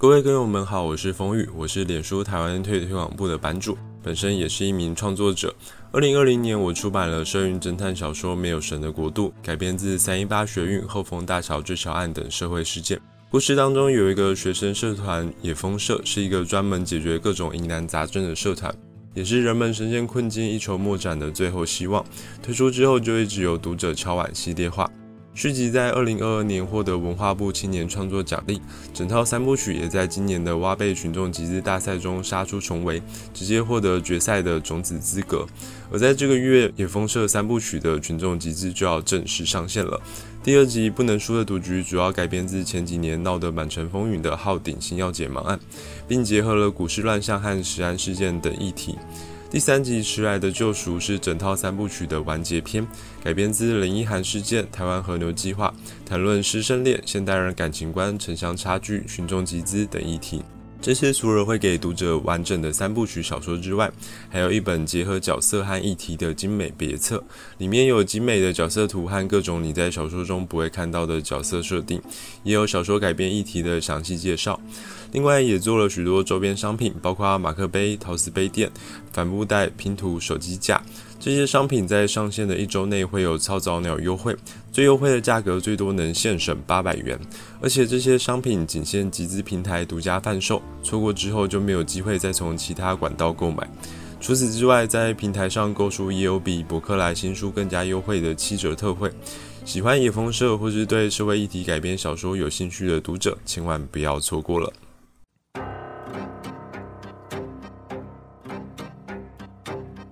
各位歌友们好，我是风雨，我是脸书台湾推推广部的版主，本身也是一名创作者。二零二零年，我出版了社运侦探小说《没有神的国度》，改编自三一八学运、后丰大桥坠桥案等社会事件。故事当中有一个学生社团野风社，是一个专门解决各种疑难杂症的社团，也是人们深陷困境、一筹莫展的最后希望。推出之后，就一直有读者敲碗系列化。续集在二零二二年获得文化部青年创作奖励，整套三部曲也在今年的挖贝群众集资大赛中杀出重围，直接获得决赛的种子资格。而在这个月，野风社三部曲的群众集资就要正式上线了。第二集不能输的赌局主要改编自前几年闹得满城风雨的浩鼎新药解盲案，并结合了股市乱象和食安事件等议题。第三集《迟来的救赎》是整套三部曲的完结篇，改编自林奕涵事件、台湾和牛计划，谈论师生恋、现代人感情观、城乡差距、群众集资等议题。这些除了会给读者完整的三部曲小说之外，还有一本结合角色和议题的精美别册，里面有精美的角色图和各种你在小说中不会看到的角色设定，也有小说改编议题的详细介绍。另外也做了许多周边商品，包括马克杯、陶瓷杯垫、帆布袋、拼图、手机架。这些商品在上线的一周内会有超早鸟优惠，最优惠的价格最多能现省八百元，而且这些商品仅限集资平台独家贩售，错过之后就没有机会再从其他管道购买。除此之外，在平台上购书也有比博客来新书更加优惠的七折特惠。喜欢野风社或是对社会议题改编小说有兴趣的读者，千万不要错过了。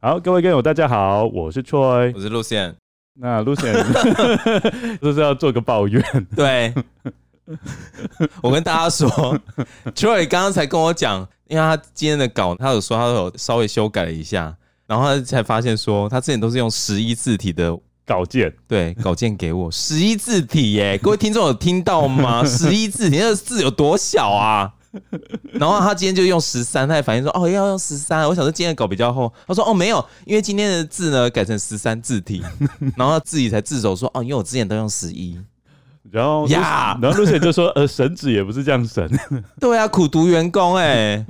好，各位歌友，大家好，我是 Troy，我是 Lucian。那 Lucian，就 是要做个抱怨。对，我跟大家说，Troy 刚刚才跟我讲，因为他今天的稿，他有说他有稍微修改了一下，然后他才发现说，他之前都是用十一字体的稿件，对，稿件给我十一字体耶，各位听众有听到吗？十一字体那个字有多小啊？然后他今天就用十三，他还反映说：“哦，要用十三。”我想说今天的稿比较厚，他说：“哦，没有，因为今天的字呢改成十三字体。”然后他自己才自首说：“哦，因为我之前都用十一。”然后呀，然后陆贤就说：“呃，神子也不是这样神。”对啊，苦读员工哎、欸，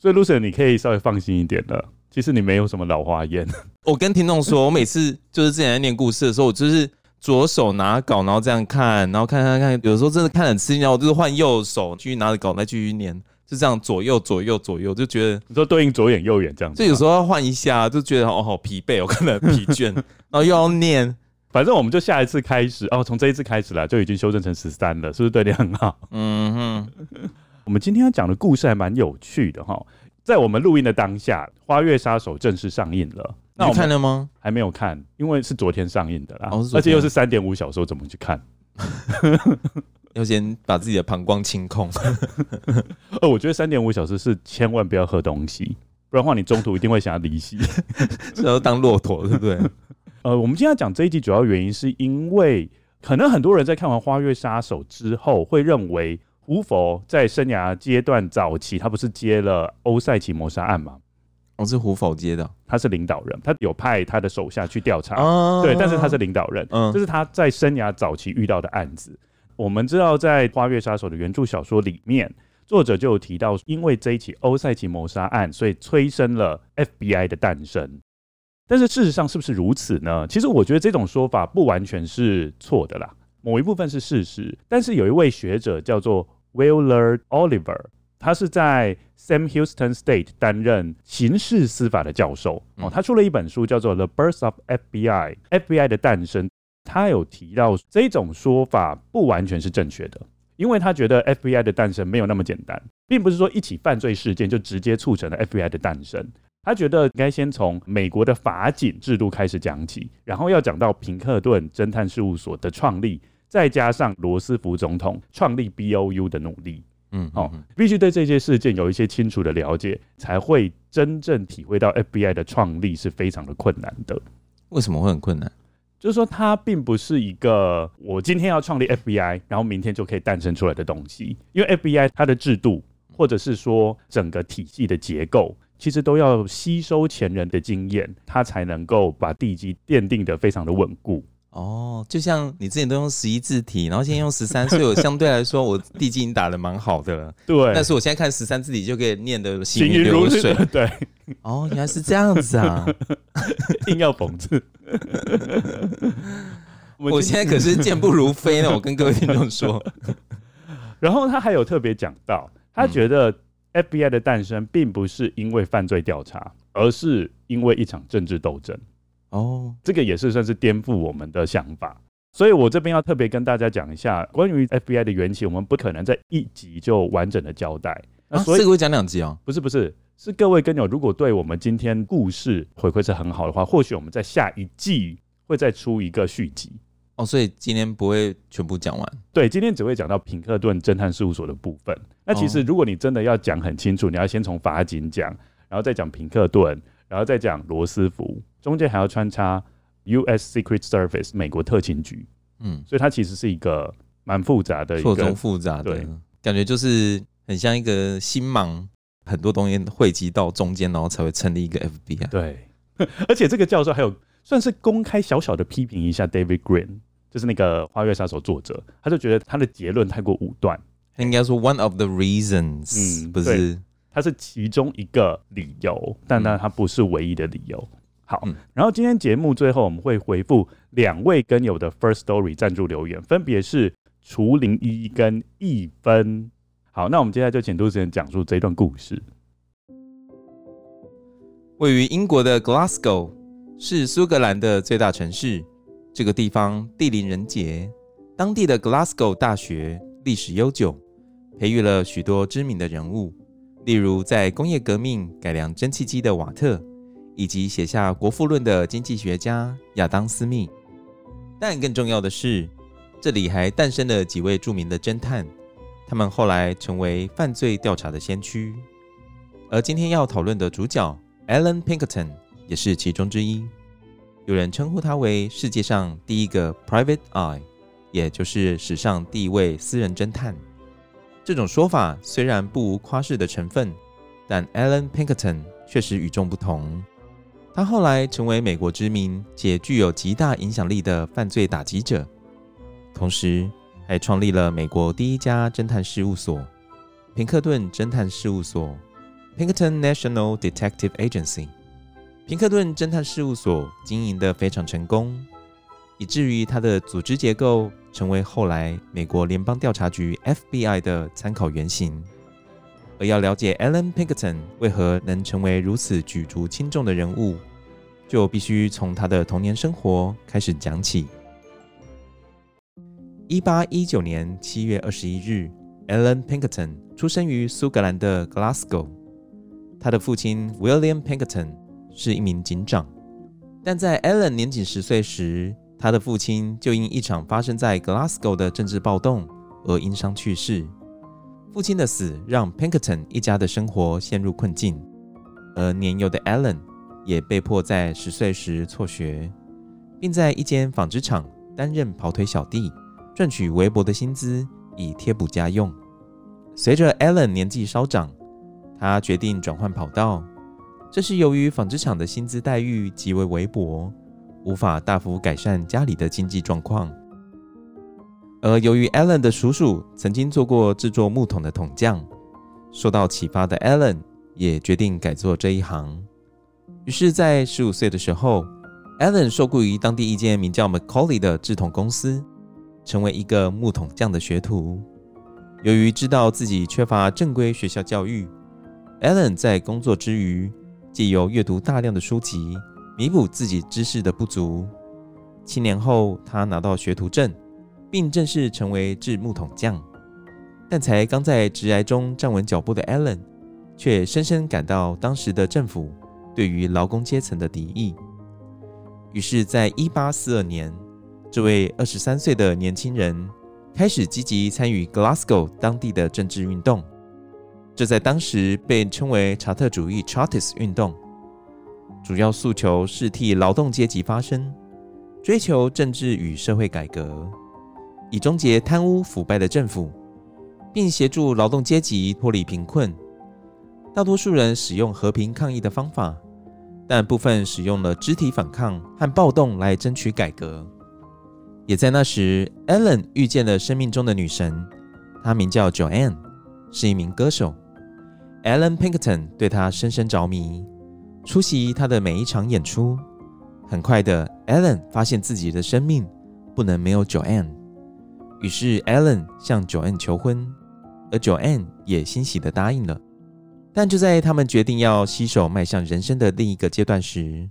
所以 Lucy 你可以稍微放心一点了。其实你没有什么老花眼。我跟听众说，我每次就是之前在念故事的时候，我就是。左手拿稿，然后这样看，然后看看看，有的时候真的看很吃力，然后我就是换右手继续拿着稿再继续念，就这样左右左右左右，就觉得你说对应左眼右眼这样子，就有时候要换一下，就觉得哦好疲惫，我看得很疲倦，然后又要念，反正我们就下一次开始哦，从这一次开始啦，就已经修正成十三了，是不是对你很好？嗯哼，我们今天要讲的故事还蛮有趣的哈，在我们录音的当下，《花月杀手》正式上映了。那我看了吗？还没有看，因为是昨天上映的啦，哦、而且又是三点五小时，我怎么去看？要先把自己的膀胱清空。呃，我觉得三点五小时是千万不要喝东西，不然的话你中途一定会想要离席，是要当骆驼，对不对？呃，我们今天要讲这一集主要原因是因为，可能很多人在看完《花月杀手》之后，会认为胡佛在生涯阶段早期，他不是接了欧赛奇谋杀案吗？我、哦、是胡否接的，他是领导人，他有派他的手下去调查，哦、对，但是他是领导人，嗯，这是他在生涯早期遇到的案子。我们知道，在《花月杀手》的原著小说里面，作者就有提到，因为这一起欧塞奇谋杀案，所以催生了 FBI 的诞生。但是事实上是不是如此呢？其实我觉得这种说法不完全是错的啦，某一部分是事实。但是有一位学者叫做 Willard Oliver，他是在 Sam Houston State 担任刑事司法的教授。哦，他出了一本书，叫做《The Birth of FBI》，FBI 的诞生。他有提到这种说法不完全是正确的，因为他觉得 FBI 的诞生没有那么简单，并不是说一起犯罪事件就直接促成了 FBI 的诞生。他觉得应该先从美国的法警制度开始讲起，然后要讲到平克顿侦探事务所的创立，再加上罗斯福总统创立 BOU 的努力。嗯，好、哦，必须对这些事件有一些清楚的了解，才会真正体会到 FBI 的创立是非常的困难的。为什么会很困难？就是说，它并不是一个我今天要创立 FBI，然后明天就可以诞生出来的东西。因为 FBI 它的制度，或者是说整个体系的结构，其实都要吸收前人的经验，它才能够把地基奠定得非常的稳固。哦，就像你之前都用十一字体，然后现在用十三，所以我相对来说，我地基已经打的蛮好的了。对，但是我现在看十三字体就可以念得行云流水。对，哦，原来是这样子啊，硬要讽刺。我现在可是健步如飞呢，我跟各位听众说。然后他还有特别讲到，他觉得 FBI 的诞生并不是因为犯罪调查，而是因为一场政治斗争。哦，这个也是算是颠覆我们的想法，所以我这边要特别跟大家讲一下关于 FBI 的缘起，我们不可能在一集就完整的交代。那所以这个会讲两集哦？不是不是，是各位跟友，如果对我们今天故事回馈是很好的话，或许我们在下一季会再出一个续集。哦，所以今天不会全部讲完？对，今天只会讲到品克顿侦探事务所的部分。那其实如果你真的要讲很清楚，你要先从法警讲，然后再讲品克顿。然后再讲罗斯福，中间还要穿插 U.S. Secret Service 美国特勤局，嗯，所以它其实是一个蛮复杂的一个，错综复杂的，对，感觉就是很像一个星芒，很多东西汇集到中间，然后才会成立一个 FBI。对，而且这个教授还有算是公开小小的批评一下 David Green，就是那个《花月杀手》作者，他就觉得他的结论太过武断，应该说 One of the reasons，嗯，不是。它是其中一个理由，但那它不是唯一的理由。好，然后今天节目最后我们会回复两位跟友的 First Story 赞助留言，分别是除零一跟一分。好，那我们接下来就请杜子贤讲述这段故事。位于英国的 Glasgow 是苏格兰的最大城市，这个地方地灵人杰，当地的 Glasgow 大学历史悠久，培育了许多知名的人物。例如，在工业革命改良蒸汽机的瓦特，以及写下《国富论》的经济学家亚当·斯密。但更重要的是，这里还诞生了几位著名的侦探，他们后来成为犯罪调查的先驱。而今天要讨论的主角 Alan Pinkerton 也是其中之一。有人称呼他为世界上第一个 Private Eye，也就是史上第一位私人侦探。这种说法虽然不无夸饰的成分，但 Alan Pinkerton 确实与众不同。他后来成为美国知名且具有极大影响力的犯罪打击者，同时还创立了美国第一家侦探事务所——平克顿侦探事务所 （Pinkerton National Detective Agency）。平克顿侦探事务所经营得非常成功，以至于他的组织结构。成为后来美国联邦调查局 FBI 的参考原型。而要了解 Alan Pinkerton 为何能成为如此举足轻重的人物，就必须从他的童年生活开始讲起。一八一九年七月二十一日，Alan Pinkerton 出生于苏格兰的 Glasgow。他的父亲 William Pinkerton 是一名警长，但在 Alan 年仅十岁时，他的父亲就因一场发生在 Glasgow 的政治暴动而因伤去世。父亲的死让 Pinkerton 一家的生活陷入困境，而年幼的 Alan 也被迫在十岁时辍学，并在一间纺织厂担任跑腿小弟，赚取微薄的薪资以贴补家用。随着 Alan 年纪稍长，他决定转换跑道，这是由于纺织厂的薪资待遇极为微薄。无法大幅改善家里的经济状况，而由于 Alan 的叔叔曾经做过制作木桶的桶匠，受到启发的 Alan 也决定改做这一行。于是，在十五岁的时候，Allen 受雇于当地一间名叫 Macaulay 的制桶公司，成为一个木桶匠的学徒。由于知道自己缺乏正规学校教育，Allen 在工作之余，借由阅读大量的书籍，弥补自己知识的不足。七年后，他拿到学徒证，并正式成为制木桶匠。但才刚在职涯中站稳脚步的 Allen，却深深感到当时的政府对于劳工阶层的敌意。于是，在一八四二年，这位二十三岁的年轻人开始积极参与 Glasgow 当地的政治运动。这在当时被称为查特主义 （Chartist） 运动，主要诉求是替劳动阶级发声，追求政治与社会改革，以终结贪污腐败的政府。并协助劳动阶级脱离贫困。大多数人使用和平抗议的方法，但部分使用了肢体反抗和暴动来争取改革。也在那时，Alan 遇见了生命中的女神，她名叫 Joanne，是一名歌手。Alan Pinkerton 对她深深着迷，出席他的每一场演出。很快的，Allen 发现自己的生命不能没有 Joanne，于是 Allen 向 Joanne 求婚。而 Joanne 也欣喜地答应了，但就在他们决定要携手迈向人生的另一个阶段时，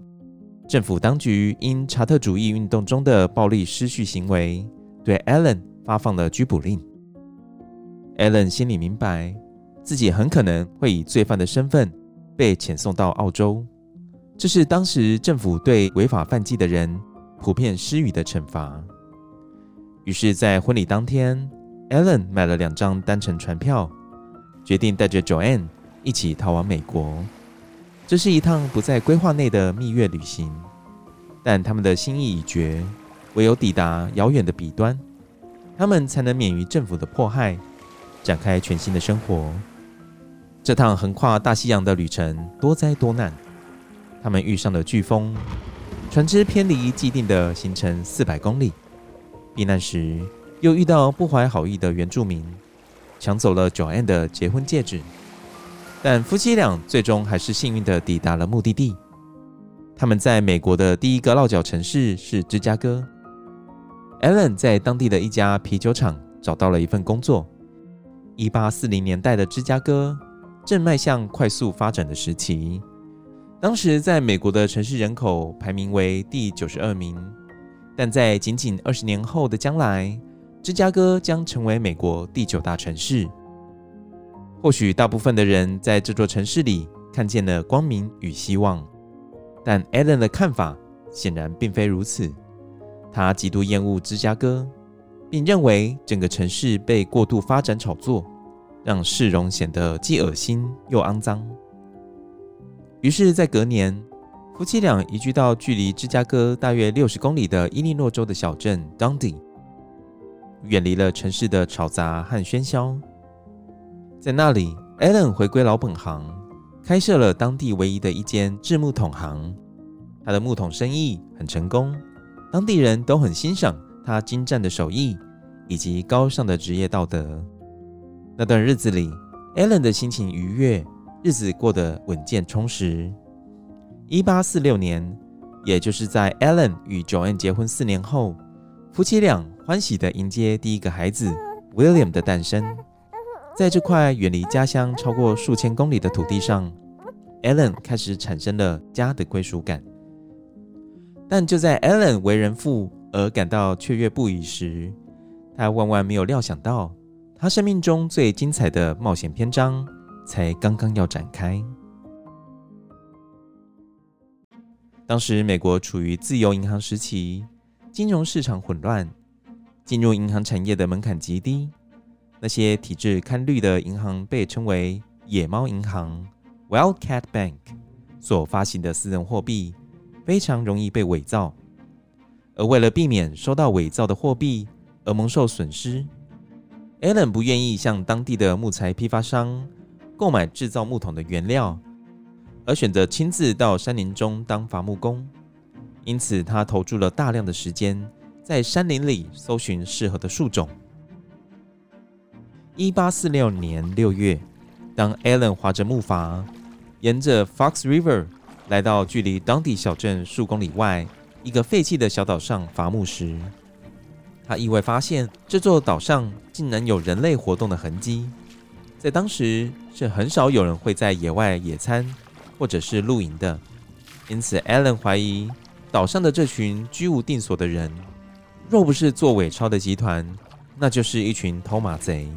政府当局因查特主义运动中的暴力失序行为，对 Allen 发放了拘捕令。Alan 心里明白，自己很可能会以罪犯的身份被遣送到澳洲，这是当时政府对违法犯纪的人普遍施予的惩罚。于是，在婚礼当天，Alan 买了两张单程船票，决定带着 Joanne 一起逃往美国。这是一趟不在规划内的蜜月旅行，但他们的心意已决，唯有抵达遥远的彼端，他们才能免于政府的迫害，展开全新的生活。这趟横跨大西洋的旅程多灾多难，他们遇上了飓风，船只偏离既定的行程四百公里，避难时，又遇到不怀好意的原住民，抢走了 Joanne 的结婚戒指。但夫妻俩最终还是幸运地抵达了目的地。他们在美国的第一个落脚城市是芝加哥。Allen 在当地的一家啤酒厂找到了一份工作。1840年代的芝加哥正迈向快速发展的时期，当时在美国的城市人口排名为第九十二名，但在仅仅二十年后的将来。芝加哥将成为美国第九大城市。或许大部分的人在这座城市里看见了光明与希望，但 Alan 的看法显然并非如此。他极度厌恶芝加哥，并认为整个城市被过度发展炒作，让市容显得既恶心又肮脏。于是，在隔年，夫妻俩移居到距离芝加哥大约六十公里的伊利诺州的小镇 Dundee。远离了城市的吵杂和喧嚣，在那里，Allen 回归老本行，开设了当地唯一的一间制木桶行。他的木桶生意很成功，当地人都很欣赏他精湛的手艺以及高尚的职业道德。那段日子里，Allen 的心情愉悦，日子过得稳健充实。一八四六年，也就是在 Allen 与 joan 结婚四年后，夫妻俩欢喜地迎接第一个孩子 William 的诞生。在这块远离家乡超过数千公里的土地上，Allen 开始产生了家的归属感。但就在 Allen 为人父而感到雀跃不已时，他万万没有料想到，他生命中最精彩的冒险篇章才刚刚要展开。当时，美国处于自由银行时期。金融市场混乱，进入银行产业的门槛极低。那些体质堪虑的银行被称为“野猫银行 ”（Wildcat Bank），所发行的私人货币非常容易被伪造。而为了避免收到伪造的货币而蒙受损失 Allen 不愿意向当地的木材批发商购买制造木桶的原料，而选择亲自到山林中当伐木工。因此，他投注了大量的时间在山林里搜寻适合的树种。一八四六年六月，当 Allen 划着木筏，沿着 Fox River 来到距离当地小镇数公里外一个废弃的小岛上伐木时，他意外发现这座岛上竟然有人类活动的痕迹。在当时是很少有人会在野外野餐或者是露营的，因此 Alan 怀疑岛上的这群居无定所的人，若不是做伪钞的集团，那就是一群偷马贼。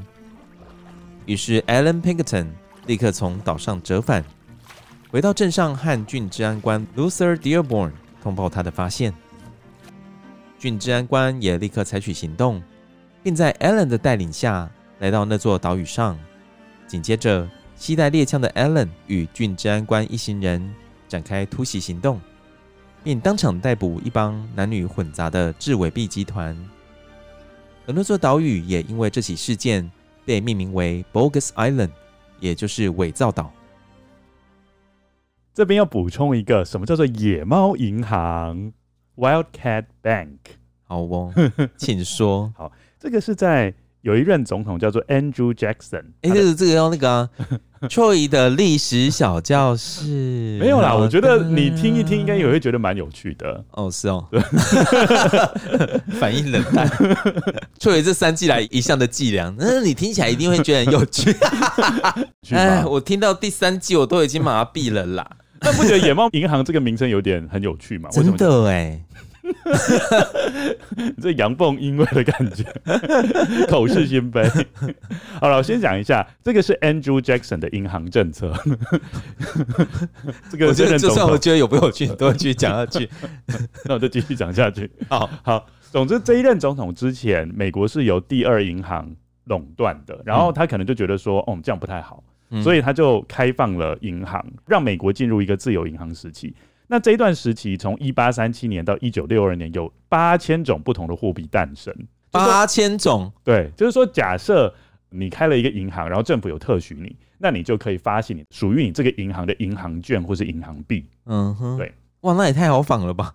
于是 Alan Pinkerton 立刻从岛上折返，回到镇上和郡治安官 Luther Dearborn 通报他的发现。郡治安官也立刻采取行动，并在 Alan 的带领下来到那座岛屿上。紧接着，携带猎枪的 Alan 与郡治安官一行人展开突袭行动，并当场逮捕一帮男女混杂的治伪币集团。而那座岛屿也因为这起事件被命名为 Bogus Island，也就是伪造岛。这边要补充一个，什么叫做野猫银行？Wildcat Bank，好哦，请说。好，这个是在有一任总统叫做 Andrew Jackson。哎、欸，这个这个要那个啊，Troy 的历史小教室。没有啦，我觉得你听一听，应该也会觉得蛮有趣的。哦，是哦，反应冷淡。Troy 这三季来一向的伎俩，那你听起来一定会觉得很有趣。哎，我听到第三季，我都已经麻痹了啦。那不觉得野猫银行这个名称有点很有趣吗？真的哎，这阳奉阴违的感觉，口是心非。好了，我先讲一下，这个是 Andrew Jackson 的银行政策。这个我觉得就算我觉得有不有趣，都会继续讲下去。那我就继续讲下去。好好，总之这一任总统之前，美国是由第二银行垄断的，然后他可能就觉得说，哦，这样不太好。所以他就开放了银行，让美国进入一个自由银行时期。那这一段时期，从一八三七年到一九六二年，有八千种不同的货币诞生。八千种，对，就是说，假设你开了一个银行，然后政府有特许你，那你就可以发行你属于你这个银行的银行券或是银行币。嗯哼，对，哇，那也太好仿了吧，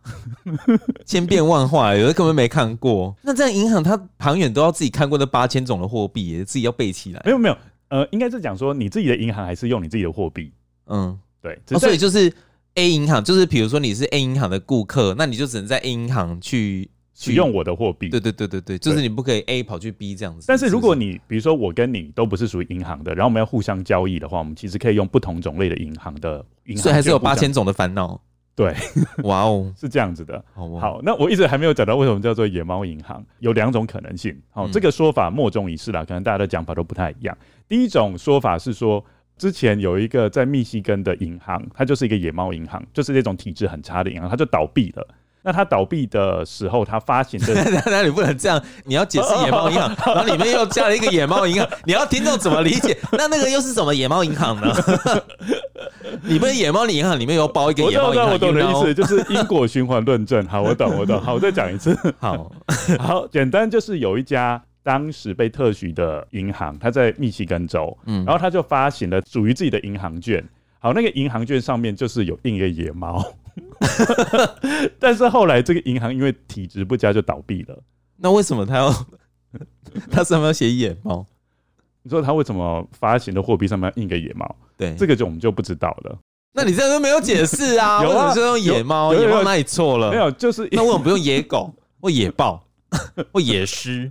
千变万化，有的根本没看过。那这样银行它行员都要自己看过那八千种的货币，自己要背起来。没有没有。呃，应该是讲说你自己的银行还是用你自己的货币，嗯，对，哦，所以就是 A 银行，就是比如说你是 A 银行的顾客，那你就只能在 A 银行去使用我的货币，对对对对对，就是你不可以 A 跑去 B 这样子。但是如果你比如说我跟你都不是属于银行的，然后我们要互相交易的话，我们其实可以用不同种类的银行的银行，所以还是有八千种的烦恼。对，哇哦，是这样子的。好，好，那我一直还没有讲到为什么叫做野猫银行，有两种可能性。好，这个说法莫衷一是啦，可能大家的讲法都不太一样。第一种说法是说，之前有一个在密西根的银行，它就是一个野猫银行，就是那种体质很差的银行，它就倒闭了。那它倒闭的时候，它发行的 那你不能这样，你要解释野猫银行，然后里面又加了一个野猫银行，你要听众怎么理解？那那个又是什么野猫银行呢？你们野猫银行里面有包一个野猫银行？我懂的意思，就是因果循环论证。好，我懂，我懂。好，我再讲一次。好好，简单就是有一家当时被特许的银行，它在密西根州，嗯，然后他就发行了属于自己的银行券。好，那个银行券上面就是有印一个野猫。但是后来这个银行因为体质不佳就倒闭了。那为什么他要 他上面要写野猫？你说他为什么发行的货币上面要印个野猫？对，这个就我们就不知道了。那你这样都没有解释啊？有啊，为什么是用野猫？野猫哪里错了？没有，就是那为什么不用野狗或野豹或野狮？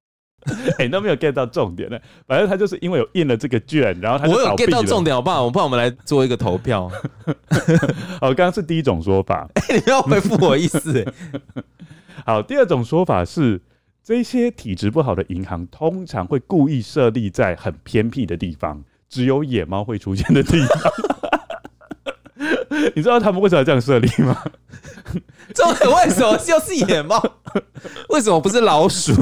哎、欸，都没有 get 到重点呢。反正他就是因为有印了这个券，然后他就我有 get 到重点，好不好？我怕我们来做一个投票。好，刚刚是第一种说法。哎、欸，你不要回复我意思。好，第二种说法是，这些体质不好的银行通常会故意设立在很偏僻的地方，只有野猫会出现的地方。你知道他们为什么要这样设立吗？重点为什么就是野猫？为什么不是老鼠？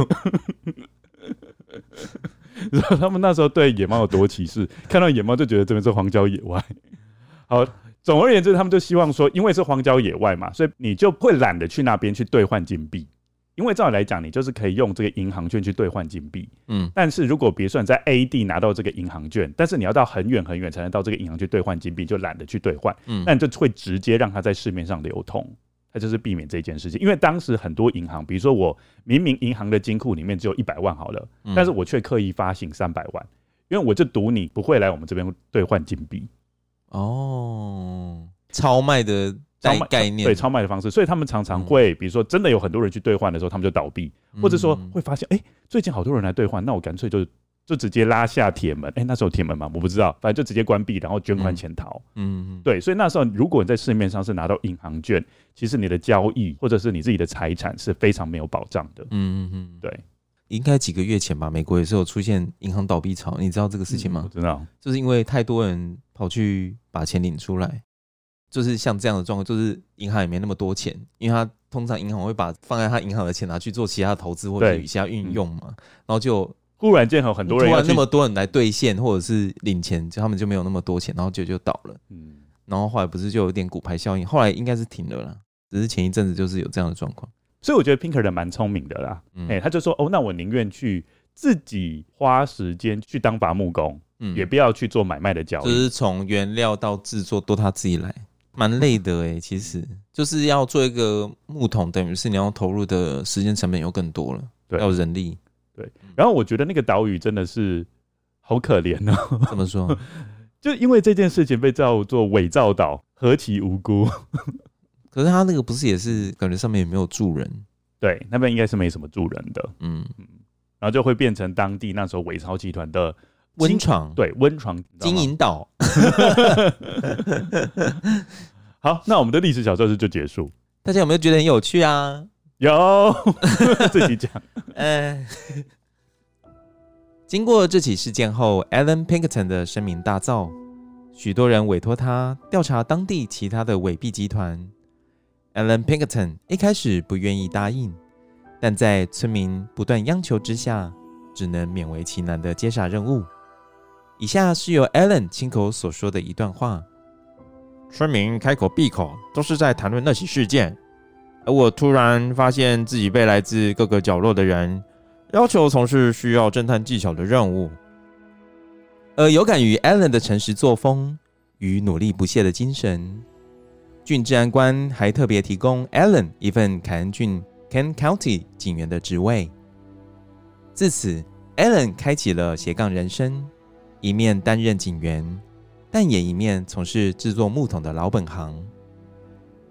然后他们那时候对野猫有多歧视，看到野猫就觉得这边是荒郊野外。好，总而言之，他们就希望说，因为是荒郊野外嘛，所以你就会懒得去那边去兑换金币。因为照理来讲，你就是可以用这个银行券去兑换金币。嗯，但是如果比如说你在 A 地拿到这个银行券，但是你要到很远很远才能到这个银行去兑换金币，就懒得去兑换。嗯，那你就会直接让它在市面上流通。它就是避免这件事情，因为当时很多银行，比如说我明明银行的金库里面只有一百万好了，嗯、但是我却刻意发行三百万，因为我就赌你不会来我们这边兑换金币。哦，超卖的超卖概念，对超卖的方式，所以他们常常会，比如说真的有很多人去兑换的时候，他们就倒闭，或者说会发现，哎，最近好多人来兑换，那我干脆就。就直接拉下铁门，哎、欸，那时候铁门嘛，我不知道，反正就直接关闭，然后捐款潜逃。嗯，对，所以那时候如果你在市面上是拿到银行券，其实你的交易或者是你自己的财产是非常没有保障的。嗯嗯嗯，对，应该几个月前吧，美国也是有出现银行倒闭潮，你知道这个事情吗？我、嗯、知道，就是因为太多人跑去把钱领出来，就是像这样的状况，就是银行也没那么多钱，因为他通常银行会把放在他银行的钱拿去做其他投资或者其他运用嘛，嗯、然后就。突然间有很多人，突然那么多人来兑现或者是领钱，就他们就没有那么多钱，然后就就倒了。嗯，然后后来不是就有点骨牌效应，后来应该是停了啦。只是前一阵子就是有这样的状况，所以我觉得 Pinkerton 蛮聪明的啦。哎、嗯欸，他就说哦，那我宁愿去自己花时间去当伐木工，嗯，也不要去做买卖的交易。就是从原料到制作都他自己来，蛮累的哎、欸。其实就是要做一个木桶，等于是你要投入的时间成本又更多了，对，要人力。对，然后我觉得那个岛屿真的是好可怜哦。怎么说？就因为这件事情被叫做伪造岛，何其无辜！可是他那个不是也是感觉上面也没有住人？对，那边应该是没什么住人的。嗯嗯，然后就会变成当地那时候伪钞集团的温床。对，温床金银岛。好，那我们的历史小教室就结束。大家有没有觉得很有趣啊？有，自己讲。呃，经过这起事件后，Alan Pinkerton 的声名大噪，许多人委托他调查当地其他的伪币集团。Alan Pinkerton 一开始不愿意答应，但在村民不断央求之下，只能勉为其难的接下任务。以下是由 Alan 亲口所说的一段话：村民开口闭口都是在谈论那起事件。而我突然发现自己被来自各个角落的人要求从事需要侦探技巧的任务，而有感于 Alan 的诚实作风与努力不懈的精神，郡治安官还特别提供 Alan 一份凯恩郡 （Ken County 警员的职位。自此，Allen 开启了斜杠人生，一面担任警员，但也一面从事制作木桶的老本行。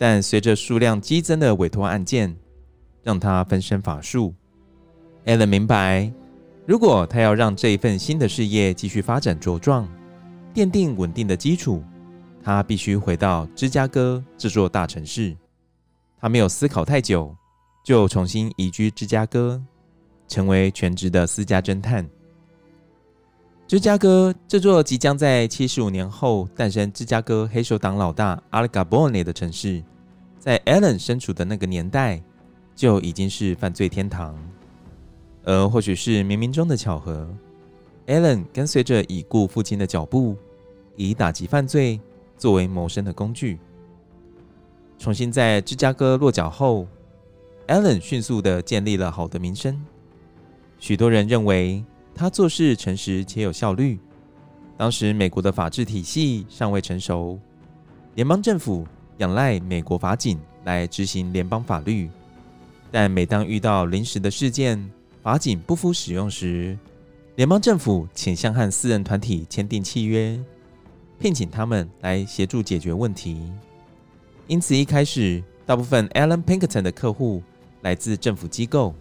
但随着数量激增的委托案件，让他分身乏术。Alan 明白，如果他要让这一份新的事业继续发展茁壮，奠定稳定的基础，他必须回到芝加哥这座大城市。他没有思考太久，就重新移居芝加哥，成为全职的私家侦探。芝加哥这座即将在七十五年后诞生芝加哥黑手党老大 Al Capone 的城市。在 Allen 身处的那个年代，就已经是犯罪天堂。而或许是冥冥中的巧合，Allen 跟随着已故父亲的脚步，以打击犯罪作为谋生的工具。重新在芝加哥落脚后，Allen 迅速地建立了好的名声。许多人认为他做事诚实且有效率。当时美国的法治体系尚未成熟，联邦政府。仰赖美国法警来执行联邦法律，但每当遇到临时的事件，法警不敷使用时，联邦政府倾向和私人团体签订契约，聘请他们来协助解决问题。因此，一开始大部分 Alan Pinkerton 的客户来自政府机构，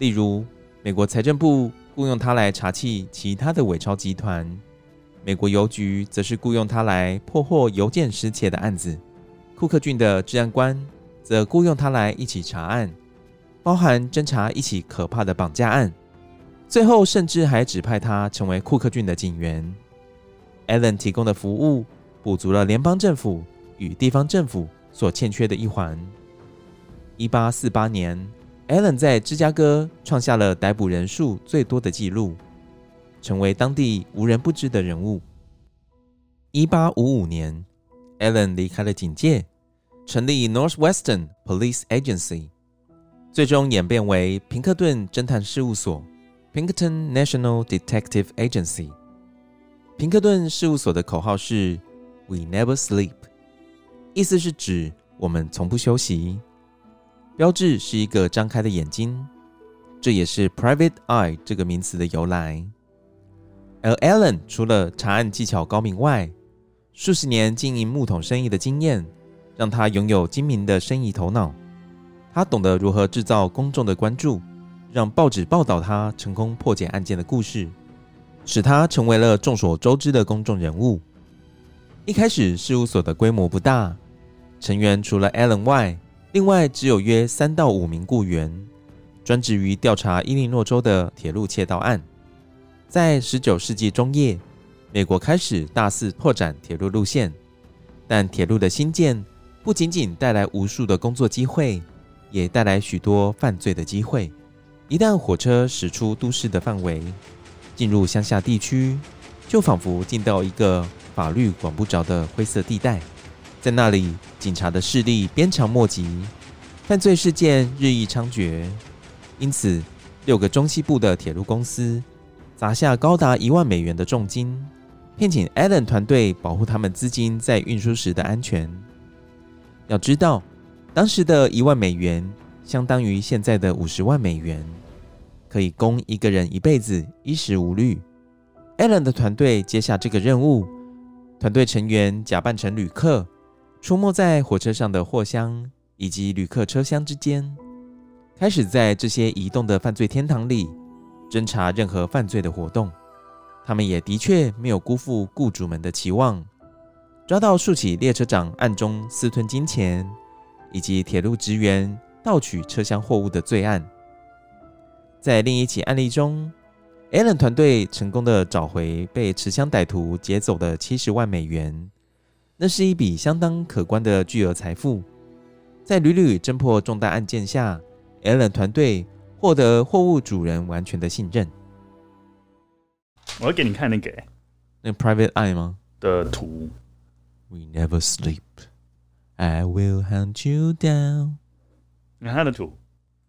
例如美国财政部雇佣他来查缉其他的伪钞集团，美国邮局则是雇佣他来破获邮件失窃的案子。库克郡的治安官则雇佣他来一起查案，包含侦查一起可怕的绑架案。最后，甚至还指派他成为库克郡的警员。Alan 提供的服务补足了联邦政府与地方政府所欠缺的一环。一八四八年 Allen 在芝加哥创下了逮捕人数最多的纪录，成为当地无人不知的人物。一八五五年。，Allen 离开了警界，成立 Northwestern Police Agency，最终演变为平克顿侦探事务所 （Pinkerton National Detective Agency）。平克顿事务所的口号是 “We never sleep”，意思是指我们从不休息。标志是一个张开的眼睛，这也是 “Private Eye” 这个名词的由来。而 Allen 除了查案技巧高明外，数十年经营木桶生意的经验，让他拥有精明的生意头脑。他懂得如何制造公众的关注，让报纸报道他成功破解案件的故事，使他成为了众所周知的公众人物。一开始，事务所的规模不大，成员除了 Allen 外，另外只有约三到五名雇员，专职于调查伊利诺州的铁路窃盗案。在十九世纪中叶，美国开始大肆拓展铁路路线，但铁路的兴建不仅仅带来无数的工作机会。也带来许多犯罪的机会。一旦火车驶出都市的范围，进入乡下地区，就仿佛进到一个法律管不着的灰色地带。在那里，警察的势力鞭长莫及，犯罪事件日益猖獗。因此，六个中西部的铁路公司砸下高达一万美元的重金，聘请 Allen 团队保护他们资金在运输时的安全。要知道。当时的一万美元相当于现在的五十万美元，可以供一个人一辈子衣食无虑。Allen 的团队接下这个任务，团队成员假扮成旅客，出没在火车上的货箱以及旅客车厢之间，开始在这些移动的犯罪天堂里侦查任何犯罪的活动。他们也的确没有辜负雇主们的期望，抓到数起列车长暗中私吞金钱。以及铁路职员盗取车厢货物的罪案，在另一起案例中，Allen 团队成功的找回被持枪歹徒劫走的七十万美元，那是一笔相当可观的巨额财富。在屡屡侦破重大案件下，Allen 团队获得货物主人完全的信任。我要给你看那个那个 Private Eye 吗？的图。We never sleep. I will hunt you down。你看他的图，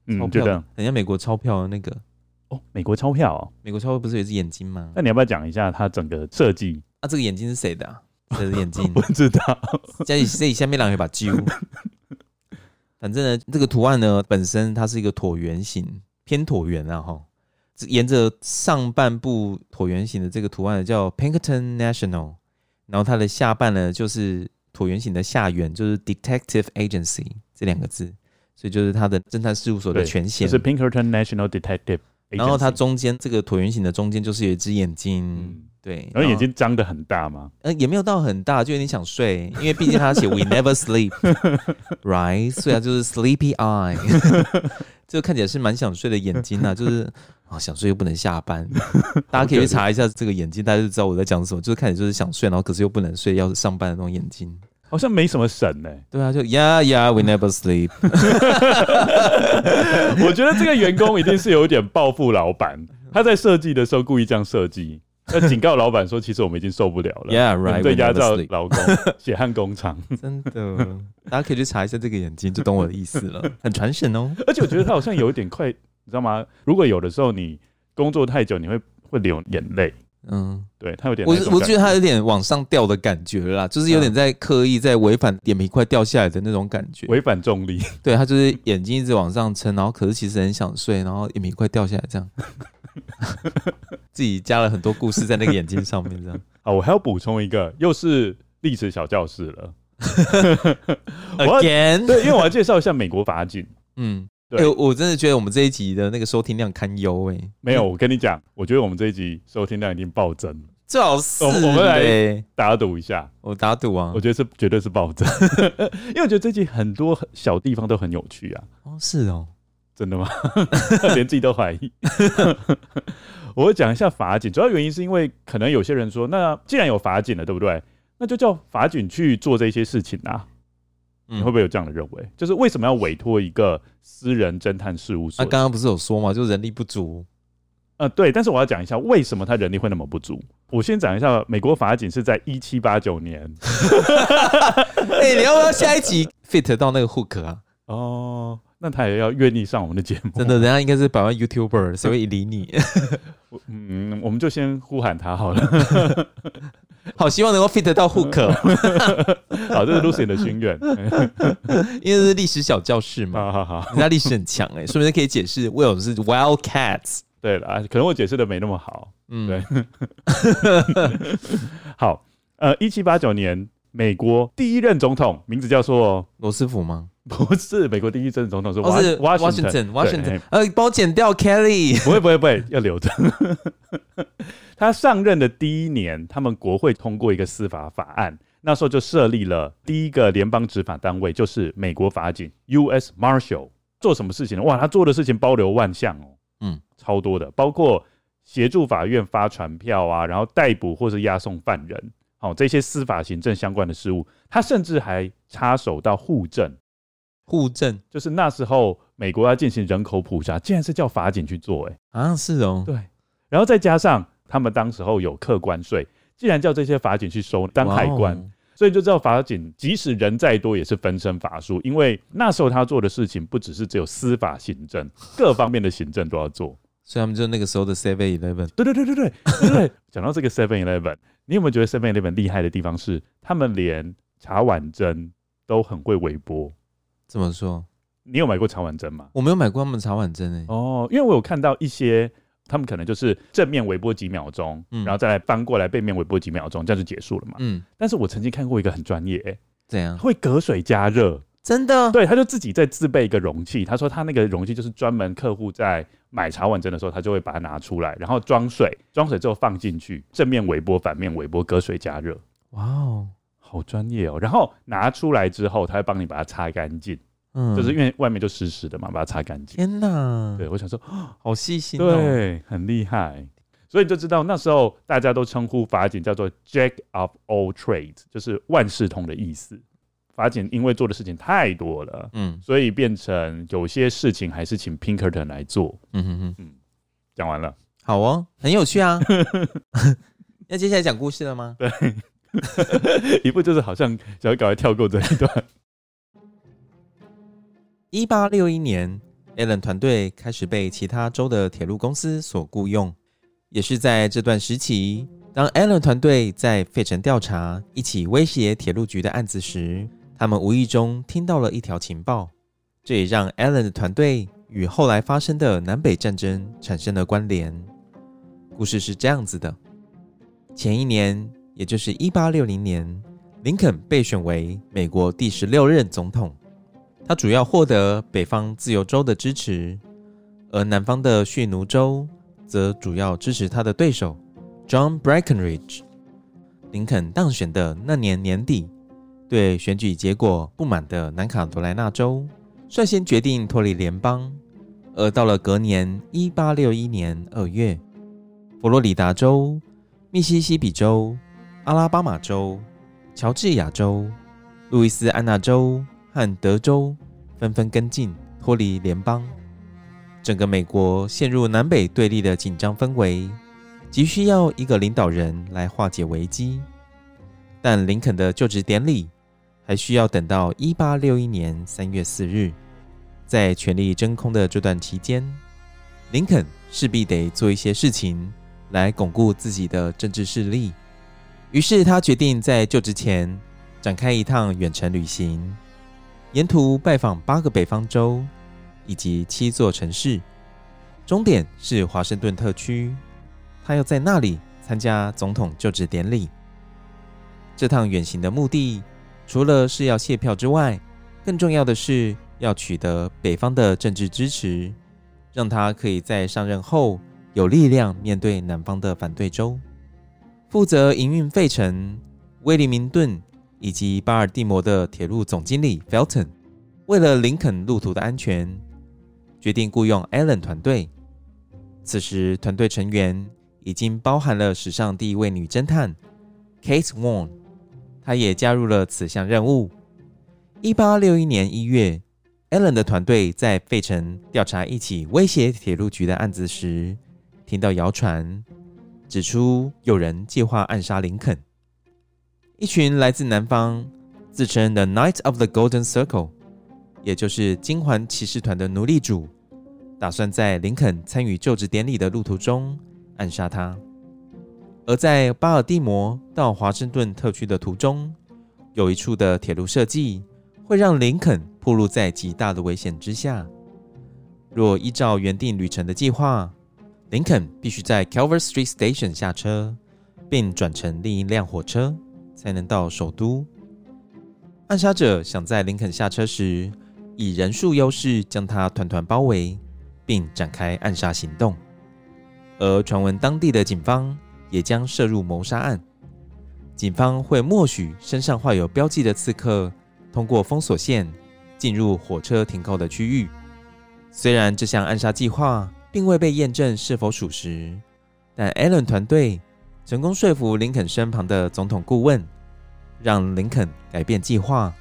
嗯，钞票，很像美国钞票的那个。哦，美国钞票哦，美国钞票不是有一只眼睛吗？那你要不要讲一下它整个设计？啊，这个眼睛是谁的啊？谁的眼睛？不知道。这里这里下面两个把揪。反正呢，这个图案呢本身它是一个椭圆形，偏椭圆啊哈。沿着上半部椭圆形的这个图案叫 Pinkerton National，然后它的下半呢就是。椭圆形的下缘就是 Detective Agency 这两个字，所以就是它的侦探事务所的全衔。是 Pinkerton National Detective。然后它中间这个椭圆形的中间就是有一只眼睛，嗯、对。然后眼睛张得很大吗？呃，也没有到很大，就有点想睡，因为毕竟他写 We never sleep，right？所以啊就是 Sleepy Eye，这个看起来是蛮想睡的眼睛啊，就是啊、哦、想睡又不能下班。大家可以去查一下这个眼睛，大家就知道我在讲什么，就是看起来就是想睡，然后可是又不能睡，要上班的那种眼睛。好像没什么神呢、欸。对啊，就 Yeah Yeah We never sleep。我觉得这个员工一定是有点报复老板，他在设计的时候故意这样设计，要警告老板说，其实我们已经受不了了。Yeah Right。对，压榨劳工，血汗工厂。真的，大家可以去查一下这个眼睛，就懂我的意思了。很传神哦。而且我觉得他好像有一点快，你知道吗？如果有的时候你工作太久，你会会流眼泪。嗯，对他有点，我我觉得他有点往上掉的感觉啦，就是有点在刻意在违反眼皮快掉下来的那种感觉，违反重力。对他就是眼睛一直往上撑，然后可是其实很想睡，然后眼皮快掉下来这样，自己加了很多故事在那个眼睛上面这样。啊，我还要补充一个，又是历史小教室了。Again，对，因为我要介绍一下美国法警。嗯。对、欸，我真的觉得我们这一集的那个收听量堪忧哎。没有，我跟你讲，我觉得我们这一集收听量已经暴增。最好是，我们来打赌一下。我打赌啊，我觉得是绝对是暴增，因为我觉得这集很多小地方都很有趣啊。哦，是哦，真的吗？连自己都怀疑。我会讲一下法警，主要原因是因为可能有些人说，那既然有法警了，对不对？那就叫法警去做这些事情啊。你会不会有这样的认为？嗯、就是为什么要委托一个私人侦探事务所？那刚刚不是有说吗？就是人力不足。呃，对。但是我要讲一下，为什么他人力会那么不足？我先讲一下，美国法警是在一七八九年。哎、欸，你要不要下一集 fit 到那个 Hook 啊？哦，那他也要愿意上我们的节目？真的，人家应该是百万 YouTuber，谁会理你？嗯，我们就先呼喊他好了。好，希望能够 fit 到 Hook。好，这是 Lucian 的心愿，因为是历史小教室嘛。好好好，人家历史很强哎，说不定可以解释 Will 是 Wildcats。对了，可能我解释的没那么好。嗯，对。好，呃，一七八九年，美国第一任总统，名字叫做罗斯福吗？不是，美国第一任总统是华是 Washington Washington，呃，帮我剪掉 Kelly，不会不会不会，要留着。他上任的第一年，他们国会通过一个司法法案，那时候就设立了第一个联邦执法单位，就是美国法警 U.S. Marshal。做什么事情呢？哇，他做的事情包罗万象哦，嗯，超多的，包括协助法院发传票啊，然后逮捕或是押送犯人，好、哦，这些司法行政相关的事务，他甚至还插手到户政。户政就是那时候美国要进行人口普查，竟然是叫法警去做、欸，哎，啊，是哦，对，然后再加上他们当时候有客关税，既然叫这些法警去收当海关。所以就知道法警即使人再多也是分身乏术，因为那时候他做的事情不只是只有司法行政，各方面的行政都要做。所以他们就那个时候的 Seven Eleven。对对对对对对对。讲到这个 Seven Eleven，你有没有觉得 Seven Eleven 厉害的地方是，他们连茶碗蒸都很会微波？怎么说？你有买过茶碗蒸吗？我没有买过他们茶碗蒸诶、欸。哦，因为我有看到一些。他们可能就是正面微波几秒钟，嗯、然后再来翻过来背面微波几秒钟，这样就结束了嘛。嗯，但是我曾经看过一个很专业、怎样？会隔水加热，真的？对，他就自己再自备一个容器。他说他那个容器就是专门客户在买茶碗蒸的时候，他就会把它拿出来，然后装水，装水之后放进去，正面微波、反面微波、隔水加热。哇哦，好专业哦！然后拿出来之后，他会帮你把它擦干净。嗯，就是因为外面就湿湿的嘛，把它擦干净。天哪！对，我想说，好细心哦，对，很厉害。所以你就知道那时候大家都称呼法警叫做 Jack of all trades，就是万事通的意思。法警因为做的事情太多了，嗯，所以变成有些事情还是请 Pinkerton 来做。嗯哼哼，嗯，讲完了，好哦，很有趣啊。那接下来讲故事了吗？对，一部就是好像想要赶快跳过这一段。一八六一年，Allen 团队开始被其他州的铁路公司所雇用。也是在这段时期，当 Allen 团队在费城调查一起威胁铁路局的案子时，他们无意中听到了一条情报，这也让 Allen 的团队与后来发生的南北战争产生了关联。故事是这样子的：前一年，也就是一八六零年，林肯被选为美国第十六任总统。他主要获得北方自由州的支持，而南方的蓄奴州则主要支持他的对手 John Breckinridge。林肯当选的那年年底，对选举结果不满的南卡罗来纳州率先决定脱离联邦，而到了隔年一八六一年二月，佛罗里达州、密西西比州、阿拉巴马州、乔治亚州、路易斯安那州。和德州纷纷跟进脱离联邦，整个美国陷入南北对立的紧张氛围，急需要一个领导人来化解危机。但林肯的就职典礼还需要等到一八六一年三月四日。在权力真空的这段期间，林肯势必得做一些事情来巩固自己的政治势力。于是他决定在就职前展开一趟远程旅行。沿途拜访八个北方州以及七座城市，终点是华盛顿特区。他要在那里参加总统就职典礼。这趟远行的目的，除了是要卸票之外，更重要的是要取得北方的政治支持，让他可以在上任后有力量面对南方的反对州。负责营运费城、威灵明顿。以及巴尔的摩的铁路总经理 Felton，为了林肯路途的安全，决定雇佣 Allen 团队。此时，团队成员已经包含了史上第一位女侦探 Kate Warne，她也加入了此项任务。一八六一年一月，Allen 的团队在费城调查一起威胁铁路局的案子时，听到谣传，指出有人计划暗杀林肯。一群来自南方、自称 The Knights of the Golden Circle，也就是金环骑士团的奴隶主，打算在林肯参与就职典礼的路途中暗杀他。而在巴尔的摩到华盛顿特区的途中，有一处的铁路设计会让林肯暴露在极大的危险之下。若依照原定旅程的计划，林肯必须在 Calvert Street Station 下车，并转乘另一辆火车。才能到首都暗杀者想在林肯下车时，以人数优势将他团团包围，并展开暗杀行动。而传闻当地的警方也将涉入谋杀案。警方会默许身上画有标记的刺客通过封锁线进入火车停靠的区域。虽然这项暗杀计划并未被验证是否属实，但 Allen 团队成功说服林肯身旁的总统顾问，让林肯改变计划，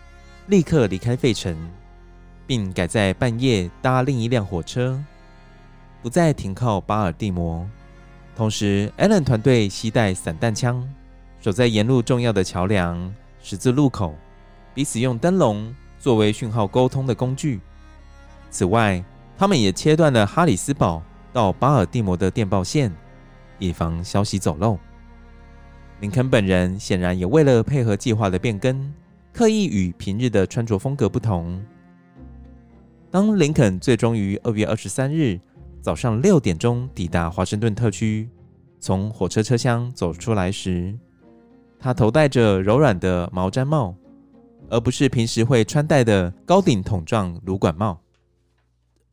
立刻离开费城，并改在半夜搭另一辆火车，不再停靠巴尔的摩。同时，，Allen 团队携带散弹枪。守在沿路重要的桥梁、十字路口，彼此用灯笼作为讯号沟通的工具。此外，他们也切断了哈里斯堡到巴尔的摩的电报线，以防消息走漏。林肯本人显然也为了配合计划的变更，刻意与平日的穿着风格不同。当林肯最终于二月二十三日早上六点钟抵达华盛顿特区，从火车车厢走出来时，他头戴着柔软的毛毡帽，而不是平时会穿戴的高顶筒状芦管帽。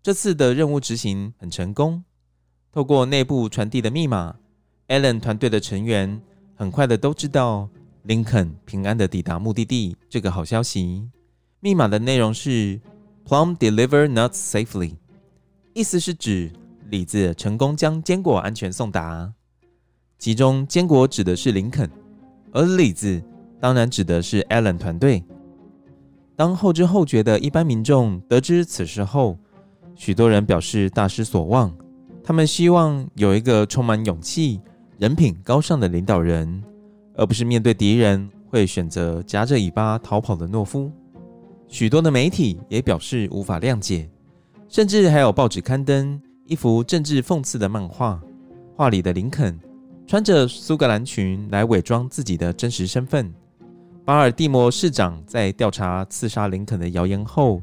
这次的任务执行很成功。透过内部传递的密码，Allen 团队的成员很快的都知道林肯平安的抵达目的地这个好消息。密码的内容是 “Plum deliver nuts safely”，意思是指李子成功将坚果安全送达。其中坚果指的是林肯。而李子当然指的是 Allen 团队。当后知后觉的一般民众得知此事后，许多人表示大失所望。他们希望有一个充满勇气、人品高尚的领导人，而不是面对敌人会选择夹着尾巴逃跑的懦夫。许多的媒体也表示无法谅解，甚至还有报纸刊登一幅政治讽刺的漫画，画里的林肯。穿着苏格兰裙来伪装自己的真实身份。巴尔的摩市长在调查刺杀林肯的谣言后，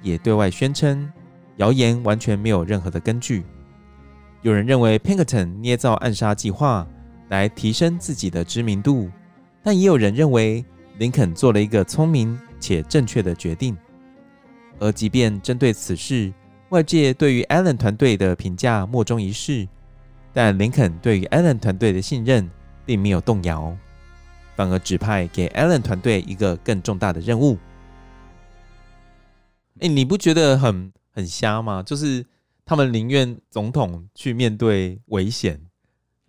也对外宣称谣言完全没有任何的根据。有人认为 Pinkerton 捏造暗杀计划来提升自己的知名度，但也有人认为林肯做了一个聪明且正确的决定。而即便针对此事，外界对于 Allen 团队的评价莫衷一是。但林肯对于 Allen 团队的信任并没有动摇，反而指派给 Allen 团队一个更重大的任务。哎，你不觉得很很瞎吗？就是他们宁愿总统去面对危险，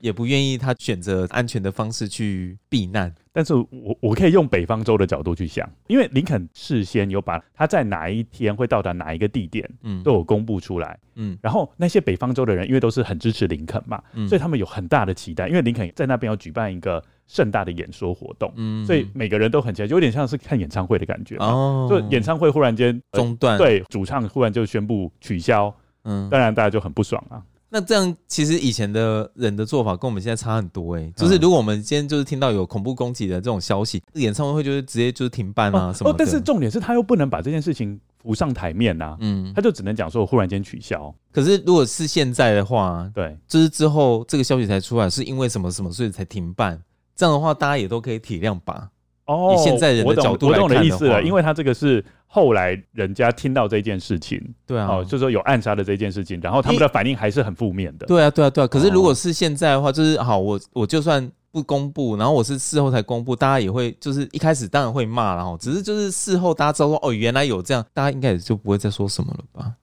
也不愿意他选择安全的方式去避难。但是我我可以用北方州的角度去想，因为林肯事先有把他在哪一天会到达哪一个地点，嗯，都有公布出来，嗯，然后那些北方州的人，因为都是很支持林肯嘛，嗯，所以他们有很大的期待，因为林肯在那边要举办一个盛大的演说活动，嗯，所以每个人都很期待，就有点像是看演唱会的感觉，哦，就演唱会忽然间中断，对，主唱忽然就宣布取消，嗯，当然大家就很不爽啊。那这样其实以前的人的做法跟我们现在差很多哎、欸，就是如果我们今天就是听到有恐怖攻击的这种消息，演唱会就是直接就是停办啊什么的。哦，但是重点是他又不能把这件事情浮上台面呐，嗯，他就只能讲说忽然间取消。可是如果是现在的话，对，就是之后这个消息才出来，是因为什么什么所以才停办，这样的话大家也都可以体谅吧。哦，以现在人的角度来看的话，我懂的意思了，因为他这个是后来人家听到这件事情，对啊，哦，就是说有暗杀的这件事情，然后他们的反应还是很负面的。对啊，对啊，对啊。可是如果是现在的话，就是好，我我就算不公布，然后我是事后才公布，大家也会就是一开始当然会骂，然后只是就是事后大家知道说哦，原来有这样，大家应该也就不会再说什么了吧？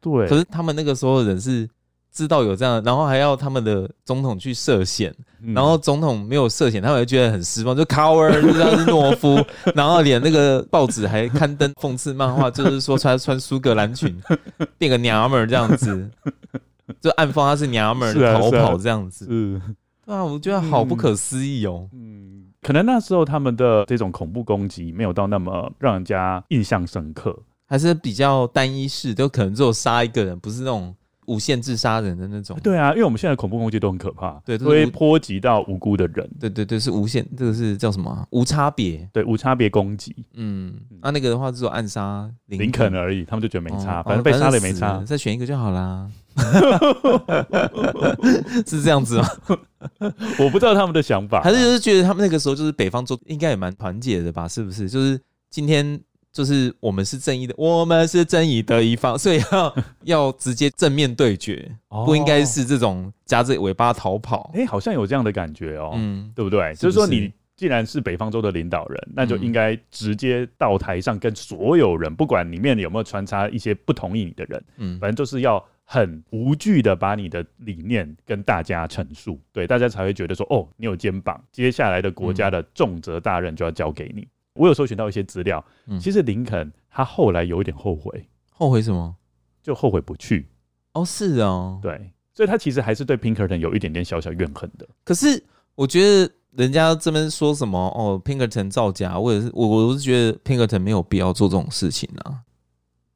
对。可是他们那个时候的人是。知道有这样，然后还要他们的总统去涉险，嗯、然后总统没有涉险，他们就觉得很失望，就 coward，就这样是懦夫，然后连那个报纸还刊登讽刺漫画，就是说穿穿苏格兰裙 变个娘们儿这样子，就暗讽他是娘们儿逃跑这样子，嗯、啊，对啊，我觉得好不可思议哦，嗯，可能那时候他们的这种恐怖攻击没有到那么让人家印象深刻，还是比较单一式，就可能只有杀一个人，不是那种。无限制杀人的那种，对啊，因为我们现在恐怖攻击都很可怕，对，都会波及到无辜的人，对对对，是无限，这个是叫什么？无差别，对，无差别攻击，嗯，那那个的话只有暗杀林肯，而已，他们就觉得没差，哦、反正被杀了也没差，再选一个就好啦，是这样子吗？我不知道他们的想法，还是就是觉得他们那个时候就是北方做应该也蛮团结的吧？是不是？就是。今天就是我们是正义的，我们是正义的一方，所以要 要直接正面对决，哦、不应该是这种夹着尾巴逃跑。哎、欸，好像有这样的感觉哦，嗯，对不对？是不是？就是说你。既然是北方州的领导人，那就应该直接到台上跟所有人，嗯、不管里面有没有穿插一些不同意你的人，嗯，反正就是要很无惧的把你的理念跟大家陈述，对，大家才会觉得说，哦，你有肩膀，接下来的国家的重责大任就要交给你。嗯、我有搜寻到一些资料，嗯、其实林肯他后来有一点后悔，后悔什么？就后悔不去。哦，是哦，对，所以他其实还是对 Pinkerton 有一点点小小怨恨的。可是我觉得。人家这边说什么哦，Pinkerton 造假，或者是我我是觉得 Pinkerton 没有必要做这种事情啊。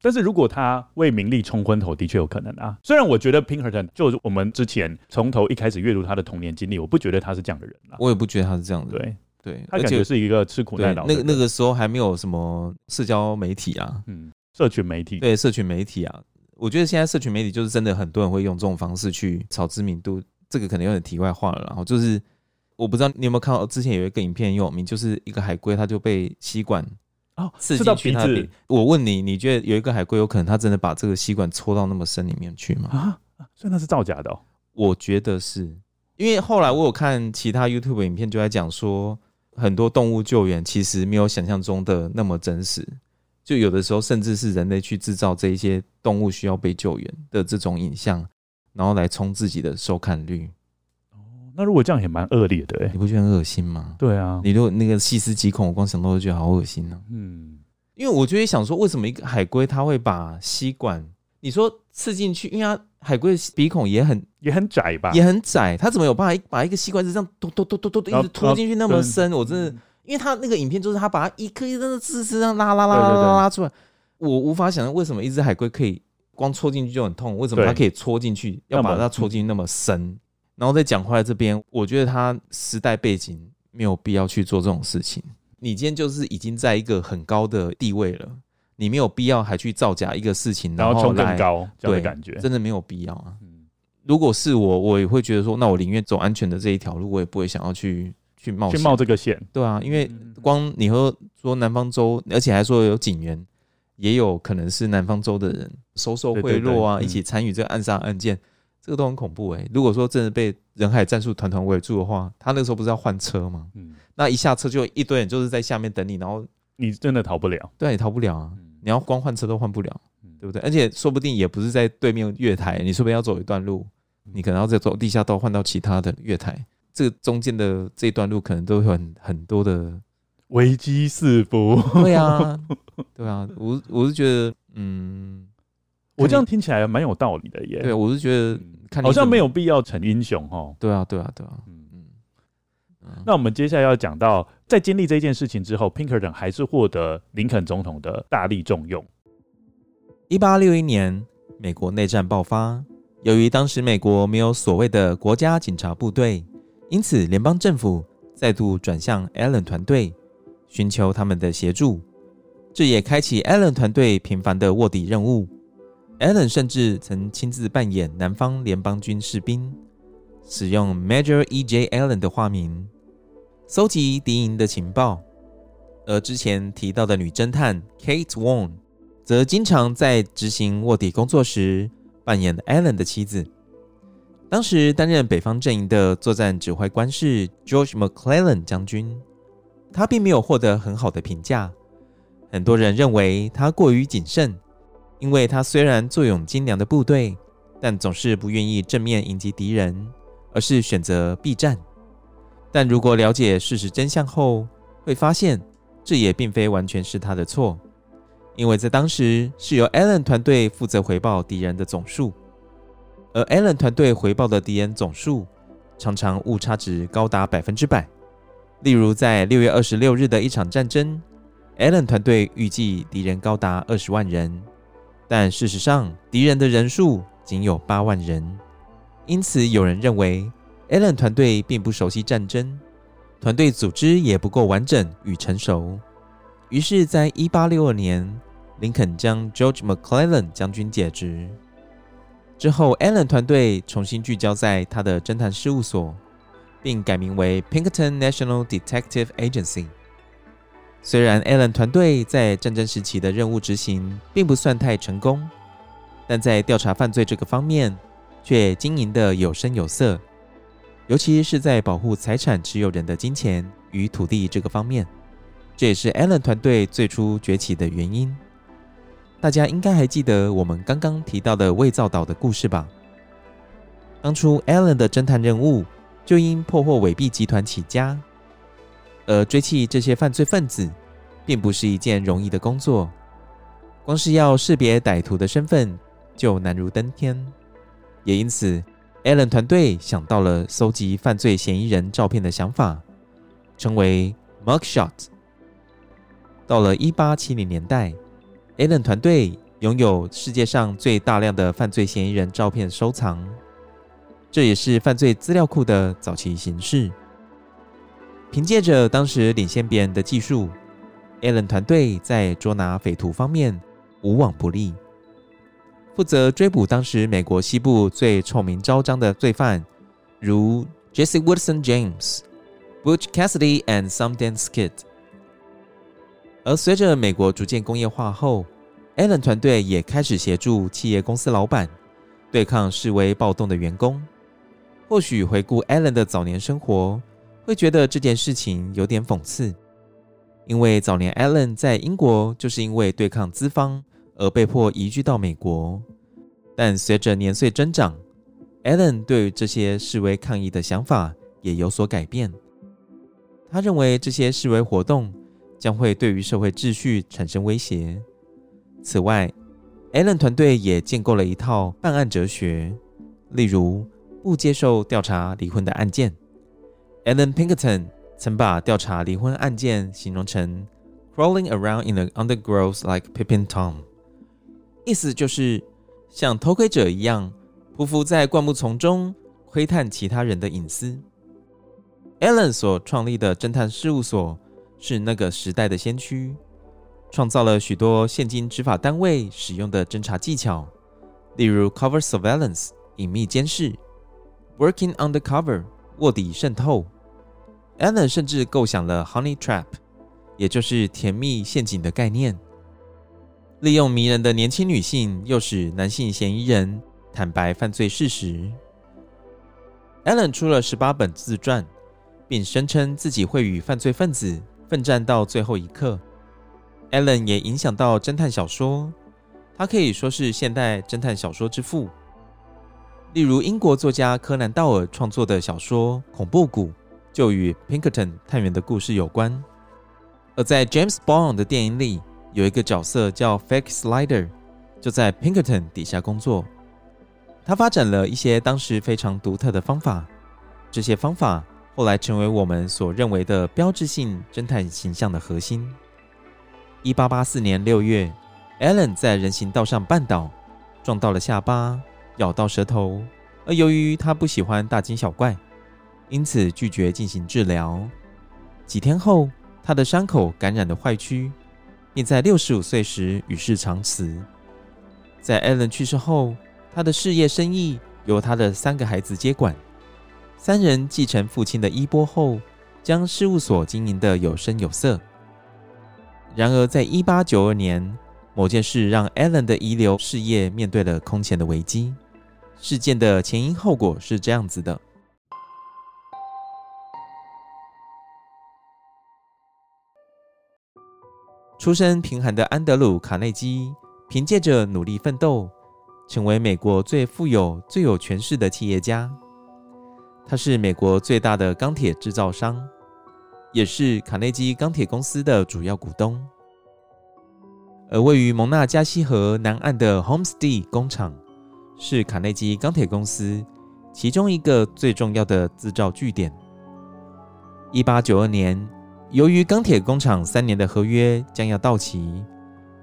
但是如果他为名利冲昏头，的确有可能啊。虽然我觉得 Pinkerton 就是我们之前从头一开始阅读他的童年经历，我不觉得他是这样的人啊。我也不觉得他是这样的人。对对，他感觉是一个吃苦耐劳。那个那个时候还没有什么社交媒体啊，嗯，社群媒体，对社群媒体啊，我觉得现在社群媒体就是真的很多人会用这种方式去炒知名度，这个可能有点题外话了。然后就是。我不知道你有没有看到，之前有一个影片很有名，就是一个海龟，它就被吸管哦刺进去它的鼻子。我问你，你觉得有一个海龟有可能它真的把这个吸管戳到那么深里面去吗？啊，所以那是造假的哦。我觉得是，因为后来我有看其他 YouTube 影片，就在讲说很多动物救援其实没有想象中的那么真实，就有的时候甚至是人类去制造这一些动物需要被救援的这种影像，然后来冲自己的收看率。那如果这样也蛮恶劣的，欸，你不觉得很恶心吗？对啊，你如果那个细思极恐，我光想到都觉得好恶心呢，啊。嗯，因为我就会想说，为什么一个海龟它会把吸管，你说刺进去？因为它海龟的鼻孔也很也很窄吧，也很窄，它怎么有办法把一个吸管子这样嘟嘟嘟嘟嘟一直拖进去那么深？我真的，因为它那个影片就是它把它一颗一颗的刺刺这样拉拉拉拉拉拉出来，我无法想象为什么一只海龟可以光戳进去就很痛，为什么它可以戳进去要把它戳进去那么深？然后再讲回来这边，我觉得它时代背景没有必要去做这种事情。你今天就是已经在一个很高的地位了，你没有必要还去造假一个事情，然后冲更高，这样的感觉真的没有必要啊。如果是我，我也会觉得说，那我宁愿走安全的这一条路，我也不会想要去去冒去冒这个险。对啊，因为光你和说南方州，而且还说有警员，也有可能是南方州的人收受贿赂啊，一起参与这个暗杀案件。这个都很恐怖哎、欸！如果说真的被人海战术团团围住的话，他那个时候不是要换车吗？嗯，那一下车就一堆人就是在下面等你，然后你真的逃不了，对，你逃不了啊！你要光换车都换不了，对不对？而且说不定也不是在对面月台，你说不定要走一段路，你可能要再走地下道换到其他的月台，这个中间的这段路可能都会很很多的危机四伏。对啊，对啊，我我是觉得，嗯，我这样听起来蛮有道理的耶。对，我是觉得。好像没有必要逞英雄哦。对啊，对啊，对啊。那我们接下来要讲到，在经历这件事情之后，Pinkerton 还是获得林肯总统的大力重用。一八六一年，美国内战爆发，由于当时美国没有所谓的国家警察部队，因此联邦政府再度转向 Allen 团队，寻求他们的协助。这也开启 Allen 团队频繁的卧底任务。Allen 甚至曾亲自扮演南方联邦军士兵，使用 Major E.J. Allen 的化名，搜集敌营的情报。而之前提到的女侦探 Kate Warne，则经常在执行卧底工作时扮演 Allen 的妻子。当时担任北方阵营的作战指挥官是 George McClellan 将军，他并没有获得很好的评价，很多人认为他过于谨慎。因为他虽然坐拥精良的部队，但总是不愿意正面迎击敌人，而是选择避战。但如果了解事实真相后，会发现这也并非完全是他的错，因为在当时是由 Allen 团队负责回报敌人的总数，而 Allen 团队回报的敌人总数常常误差值高达百分之百。例如，在六月二十六日的一场战争，Allen 团队预计敌人高达二十万人。但事实上，敌人的人数仅有八万人，因此有人认为，Allen 团队并不熟悉战争，团队组织也不够完整与成熟。于是，在一八六二年，林肯将 George McClellan 将军解职之后，Allen 团队重新聚焦在他的侦探事务所，并改名为 Pinkerton National Detective Agency。虽然 Allen 团队在战争时期的任务执行并不算太成功，但在调查犯罪这个方面却经营得有声有色，尤其是在保护财产持有人的金钱与土地这个方面，这也是 Allen 团队最初崛起的原因。大家应该还记得我们刚刚提到的伪造岛的故事吧？当初 Allen 的侦探任务就因破获伪币集团起家。而追缉这些犯罪分子，并不是一件容易的工作。光是要识别歹徒的身份，就难如登天。也因此，Allen 团队想到了搜集犯罪嫌疑人照片的想法，称为 Mugshot。到了一八七零年代，Allen 团队拥有世界上最大量的犯罪嫌疑人照片收藏，这也是犯罪资料库的早期形式。凭借着当时领先别人的技术，Allen 团队在捉拿匪徒方面无往不利，负责追捕当时美国西部最臭名昭彰的罪犯，如 Jesse Woodson James、Butch Cassidy and Sundance Kid。而随着美国逐渐工业化后，Allen 团队也开始协助企业公司老板对抗示威暴动的员工。或许回顾 Allen 的早年生活，会觉得这件事情有点讽刺，因为早年 Allen 在英国就是因为对抗资方而被迫移居到美国。但随着年岁增长，Allen 对于这些示威抗议的想法也有所改变。他认为这些示威活动将会对于社会秩序产生威胁。此外，Allen 团队也建构了一套办案哲学，例如不接受调查离婚的案件。Allen Pinkerton 曾把调查离婚案件形容成 “crawling around in the undergrowth like Pippin tom”，意思就是像偷窥者一样匍匐在灌木丛中窥探其他人的隐私。Allen 所创立的侦探事务所是那个时代的先驱，创造了许多现今执法单位使用的侦查技巧，例如 “cover surveillance” 隐秘监视，“working undercover” 卧底渗透。Allen 甚至构想了 Honey Trap，也就是甜蜜陷阱的概念，利用迷人的年轻女性，诱使男性嫌疑人坦白犯罪事实。Allen 出了十八本自传，并声称自己会与犯罪分子奋战到最后一刻。Allen 也影响到侦探小说，他可以说是现代侦探小说之父。例如，英国作家柯南道尔创作的小说《恐怖谷》。就与 Pinkerton 探员的故事有关，而在 James Bond 的电影里，有一个角色叫 Fake Slider，就在 Pinkerton 底下工作。他发展了一些当时非常独特的方法，这些方法后来成为我们所认为的标志性侦探形象的核心。一八八四年六月，Allen 在人行道上绊倒，撞到了下巴，咬到舌头，而由于他不喜欢大惊小怪。因此拒绝进行治疗。几天后，他的伤口感染了坏疽，并在六十五岁时与世长辞。在 Allen 去世后，他的事业生意由他的三个孩子接管。三人继承父亲的衣钵后，将事务所经营得有声有色。然而，在一八九二年，某件事让 Allen 的遗留事业面对了空前的危机。事件的前因后果是这样子的。出身贫寒的安德鲁·卡内基，凭借着努力奋斗，成为美国最富有、最有权势的企业家。他是美国最大的钢铁制造商，也是卡内基钢铁公司的主要股东。而位于蒙纳加西河南岸的 Homestead 工厂，是卡内基钢铁公司其中一个最重要的制造据点。一八九二年。由于钢铁工厂三年的合约将要到期，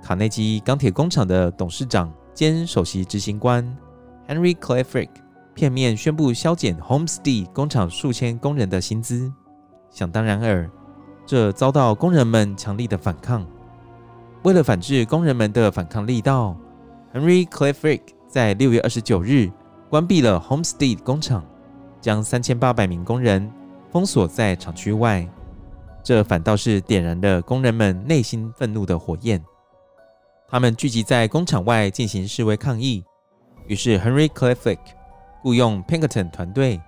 卡内基钢铁工厂的董事长兼首席执行官 Henry Clay Frick 片面宣布削减 Homestead 工厂数千工人的薪资。想当然尔，这遭到工人们强力的反抗。为了反制工人们的反抗力道，Henry Clay Frick 在六月二十九日关闭了 Homestead 工厂，将三千八百名工人封锁在厂区外。这反倒是点燃了工人们内心愤怒的火焰。他们聚集在工厂外进行示威抗议。于是，Henry Clay Frick 雇佣 Pinkerton 团队，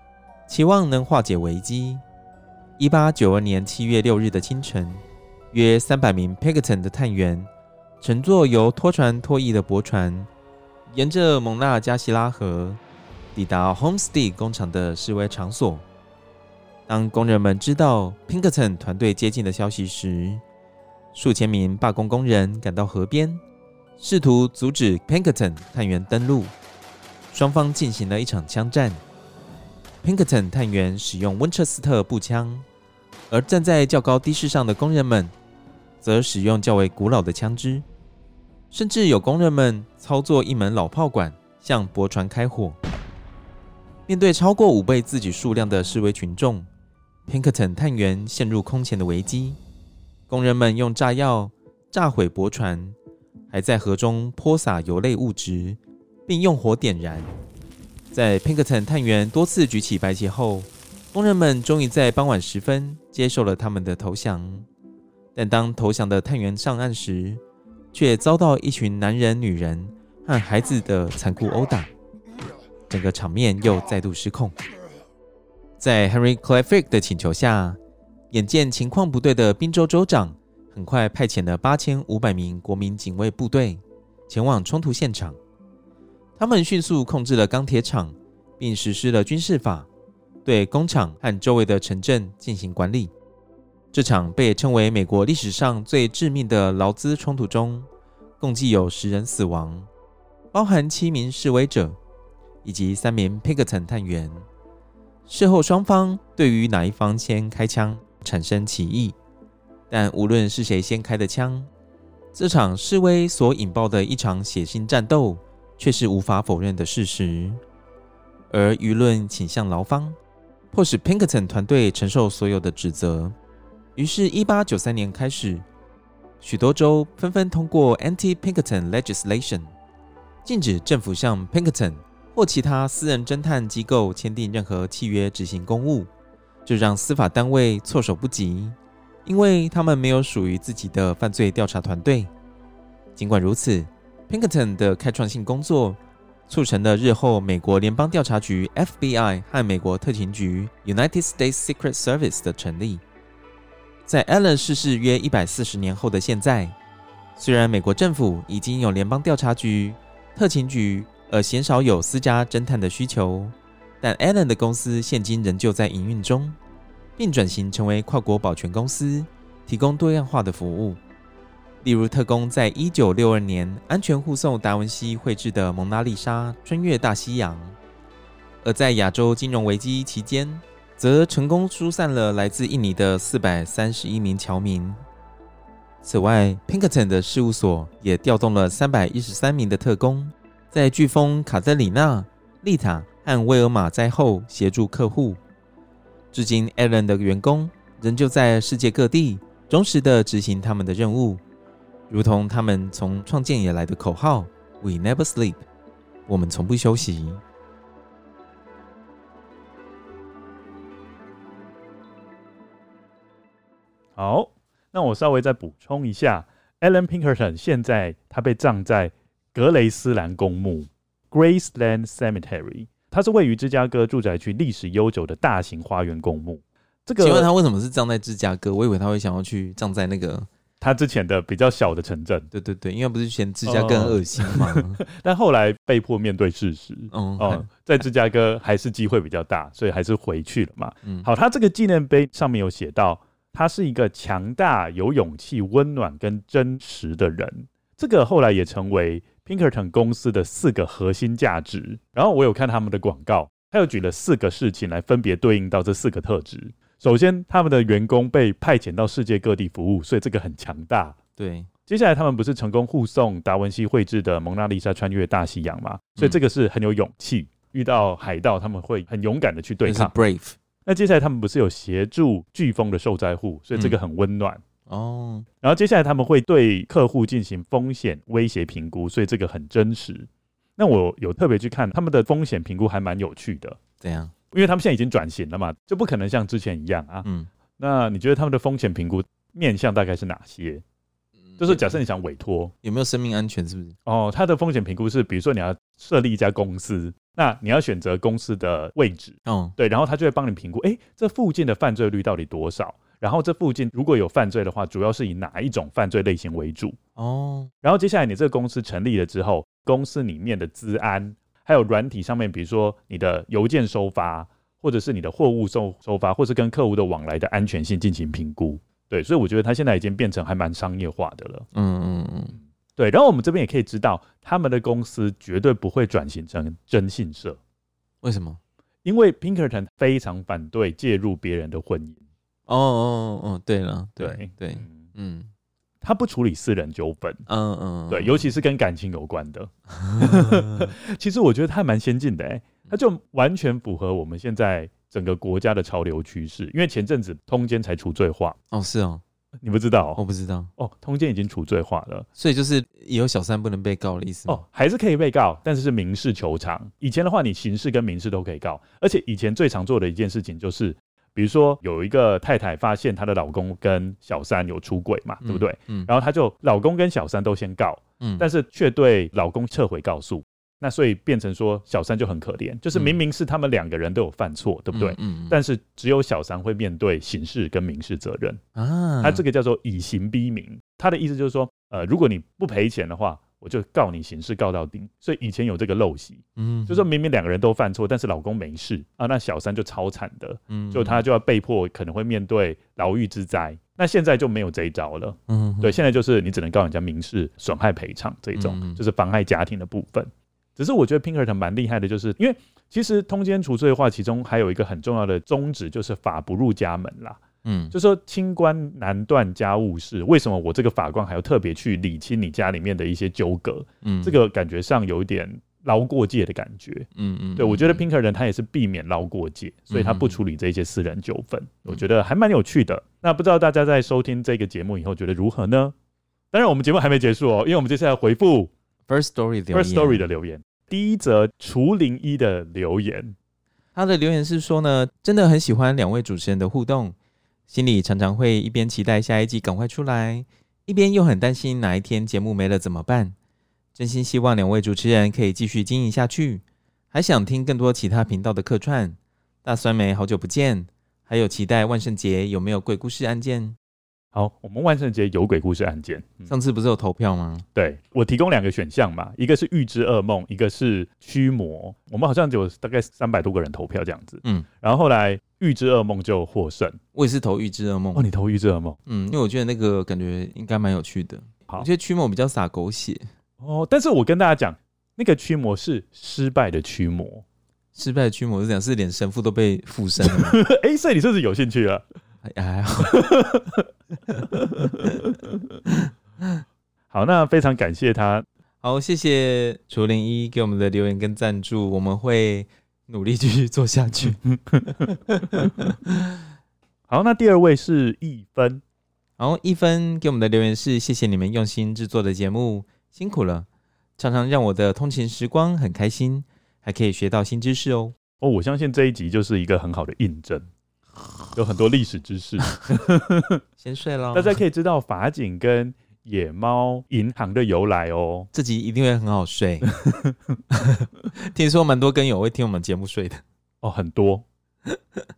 期望能化解危机。一八九二年七月六日的清晨，约三百名 Pinkerton 的探员乘坐由拖船拖曳的驳船，沿着蒙纳加西拉河抵达 Homestead 工厂的示威场所。当工人们知道 Pinkerton 团队接近的消息时，数千名罢工工人赶到河边，试图阻止 Pinkerton 探员登陆。双方进行了一场枪战。Pinkerton 探员使用温彻斯特步枪，而站在较高地势上的工人们则使用较为古老的枪支，甚至有工人们操作一门老炮管向驳船开火。面对超过五倍自己数量的示威群众，Pinkerton 探员陷入空前的危机。工人们用炸药炸毁驳船，还在河中泼洒油类物质。并用火点燃。在 Pinkerton 探员多次举起白旗后，工人们终于在傍晚时分接受了他们的投降。但当投降的探员上岸时，却遭到一群男人、女人和孩子的残酷殴打，整个场面又再度失控。在 Henry Clay Frick 的请求下，眼见情况不对的宾州州长很快派遣了八千五百名国民警卫部队前往冲突现场。他们迅速控制了钢铁厂，并实施了军事法，对工厂和周围的城镇进行管理。这场被称为美国历史上最致命的劳资冲突中，共计有十人死亡，包含七名示威者以及三名 Pinkerton 探员。事后双方对于哪一方先开枪产生歧义，但无论是谁先开的枪，这场示威所引爆的一场血腥战斗。却是无法否认的事实，而舆论倾向劳方，迫使 Pinkerton 团队承受所有的指责。于是1893年开始，许多州纷纷通过 Anti-Pinkerton Legislation，禁止政府向 Pinkerton 或其他私人侦探机构签订任何契约执行公务，这让司法单位措手不及，因为他们没有属于自己的犯罪调查团队。尽管如此，Pinkerton 的开创性工作促成了日后美国联邦调查局 （FBI） 和美国特勤局 （United States Secret Service） 的成立。在 Allen 逝世约一百四十年后的现在，虽然美国政府已经有联邦调查局、特勤局，而鲜少有私家侦探的需求，但 Allen 的公司现今仍旧在营运中，并转型成为跨国保全公司，提供多样化的服务。例如，特工在一九六二年安全护送达文西绘制的《蒙娜丽莎》穿越大西洋；而在亚洲金融危机期间，则成功疏散了来自印尼的四百三十一名侨民。此外，Pinkerton 的事务所也调动了三百一十三名的特工，在飓风卡特里娜、丽塔和威尔玛灾后协助客户。至今，Allen 的员工仍旧在世界各地忠实地执行他们的任务。如同他们从创建以来的口号 “We never sleep”，我们从不休息。好，那我稍微再补充一下，Allen Pinkerton 现在他被葬在格雷斯兰公墓 （Graceland Cemetery），它是位于芝加哥住宅区历史悠久的大型花园公墓。这个，请问他为什么是葬在芝加哥？我以为他会想要去葬在那个。他之前的比较小的城镇，对对对，因为不是嫌芝加哥恶心嘛，哦、但后来被迫面对事实，哦，哦，在芝加哥还是机会比较大，所以还是回去了嘛。嗯，好，他这个纪念碑上面有写到，他是一个强大、有勇气、温暖跟真实的人。这个后来也成为 Pinkerton 公司的四个核心价值。然后我有看他们的广告，他又举了四个事情来分别对应到这四个特质。首先，他们的员工被派遣到世界各地服务，所以这个很强大。对，接下来他们不是成功护送达文西绘制的《蒙娜丽莎》穿越大西洋吗？所以这个是很有勇气。嗯、遇到海盗，他们会很勇敢的去对抗。brave。那接下来他们不是有协助飓风的受灾户，所以这个很温暖。哦、嗯。然后接下来他们会对客户进行风险威胁评估，所以这个很真实。那我有特别去看他们的风险评估，还蛮有趣的。怎样？因为他们现在已经转型了嘛，就不可能像之前一样啊。嗯，那你觉得他们的风险评估面向大概是哪些？就是假设你想委托，有没有生命安全？是不是？哦，他的风险评估是，比如说你要设立一家公司，那你要选择公司的位置，哦，对，然后他就会帮你评估，哎、欸，这附近的犯罪率到底多少？然后这附近如果有犯罪的话，主要是以哪一种犯罪类型为主？哦，然后接下来你这个公司成立了之后，公司里面的资安，还有软体上面，比如说你的邮件收发，或者是你的货物收收发，或是跟客户的往来的安全性进行评估。对，所以我觉得它现在已经变成还蛮商业化的了。嗯嗯嗯，对。然后我们这边也可以知道，他们的公司绝对不会转型成征信社。为什么？因为 Pinkerton 非常反对介入别人的婚姻。哦哦哦，对了，对对，嗯，他不处理私人纠纷，嗯嗯，对，尤其是跟感情有关的。其实我觉得他还蛮先进的，哎，他就完全符合我们现在整个国家的潮流趋势。因为前阵子通奸才除罪化，哦，是哦，你不知道？我不知道。哦，通奸已经除罪化了，所以就是以后小三不能被告的意思吗？哦，还是可以被告，但是是民事求偿。以前的话，你刑事跟民事都可以告，而且以前最常做的一件事情就是。比如说有一个太太发现她的老公跟小三有出轨嘛，对不对？嗯，然后她就老公跟小三都先告，嗯，但是却对老公撤回告诉，那所以变成说小三就很可怜，就是明明是他们两个人都有犯错，对不对？嗯，但是只有小三会面对刑事跟民事责任啊，他这个叫做以刑逼民，他的意思就是说，呃，如果你不赔钱的话。我就告你刑事告到底，所以以前有这个陋习，嗯，就说明明两个人都犯错，但是老公没事啊，那小三就超惨的，嗯，就他就要被迫可能会面对牢狱之灾。那现在就没有这一招了，嗯，对，现在就是你只能告人家民事损害赔偿这一种，就是妨害家庭的部分。只是我觉得 Pinkerton 蛮厉害的，就是因为其实通奸除罪化，其中还有一个很重要的宗旨，就是法不入家门啦。嗯，就说清官难断家务事，为什么我这个法官还要特别去理清你家里面的一些纠葛？嗯，这个感觉上有一点捞过界的感觉。嗯嗯，对，我觉得 Pinkerton 他也是避免捞过界，所以他不处理这些私人纠纷。我觉得还蛮有趣的。那不知道大家在收听这个节目以后觉得如何呢？当然，我们节目还没结束哦，因为我们接下来回复 First Story First Story 的留言。第一则除零一的留言，他的留言是说呢，真的很喜欢两位主持人的互动。心里常常会一边期待下一季赶快出来，一边又很担心哪一天节目没了怎么办。真心希望两位主持人可以继续经营下去，还想听更多其他频道的客串。大酸梅好久不见，还有期待万圣节有没有鬼故事案件？好，我们万圣节有鬼故事案件。上次不是有投票吗？对，我提供两个选项嘛，一个是预知噩梦，一个是驱魔。我们好像有大概三百多个人投票这样子。嗯，然后后来预知噩梦就获胜。我也是投预知噩梦。哦，你投预知噩梦？嗯，因为我觉得那个感觉应该蛮有趣的。好，我觉得驱魔比较洒狗血。哦，但是我跟大家讲，那个驱魔是失败的驱魔。失败的驱魔是讲是连神父都被附身了。哎、欸，所以你是不是有兴趣了？还好。好，那非常感谢他。好，谢谢楚林一给我们的留言跟赞助，我们会努力继续做下去。好，那第二位是一分。好，一分给我们的留言是：谢谢你们用心制作的节目，辛苦了，常常让我的通勤时光很开心，还可以学到新知识哦。哦，我相信这一集就是一个很好的印证。有很多历史知识，先睡了。大家可以知道法警跟野猫银行的由来哦。这集一定会很好睡。听说蛮多跟友会听我们节目睡的哦，很多，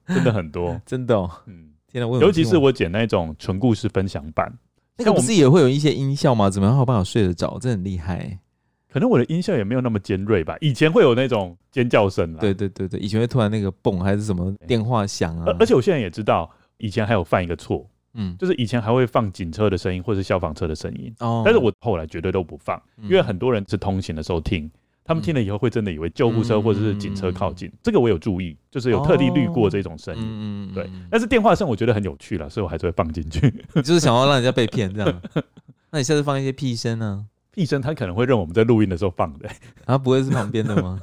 真的很多，真的哦。嗯，天哪，我尤其是我剪那种纯故事分享版，那个不是也会有一些音效吗？怎么样好办法睡得着？这很厉害。可能我的音效也没有那么尖锐吧，以前会有那种尖叫声啊。对对对对，以前会突然那个蹦还是什么电话响啊。而且我现在也知道，以前还有犯一个错，嗯，就是以前还会放警车的声音或是消防车的声音。哦。但是我后来绝对都不放，因为很多人是通行的时候听，他们听了以后会真的以为救护车或者是警车靠近。这个我有注意，就是有特地滤过这种声音。嗯对。但是电话声我觉得很有趣了，所以我还是会放进去。就是想要让人家被骗这样。那你下次放一些屁声呢？屁声他可能会认我们在录音的时候放的，啊，不会是旁边的吗？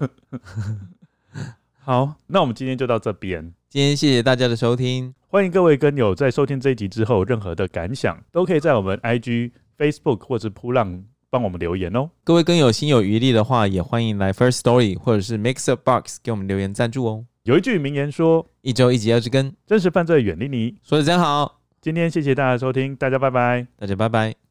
好，那我们今天就到这边。今天谢谢大家的收听，欢迎各位跟友在收听这一集之后，任何的感想都可以在我们 IG、Facebook 或者扑浪帮我们留言哦。各位跟友心有余力的话，也欢迎来 First Story 或者是 Mixer Box 给我们留言赞助哦。有一句名言说：“一周一集要去跟真实犯罪远离你。”说的真好。今天谢谢大家收听，大家拜拜，大家拜拜。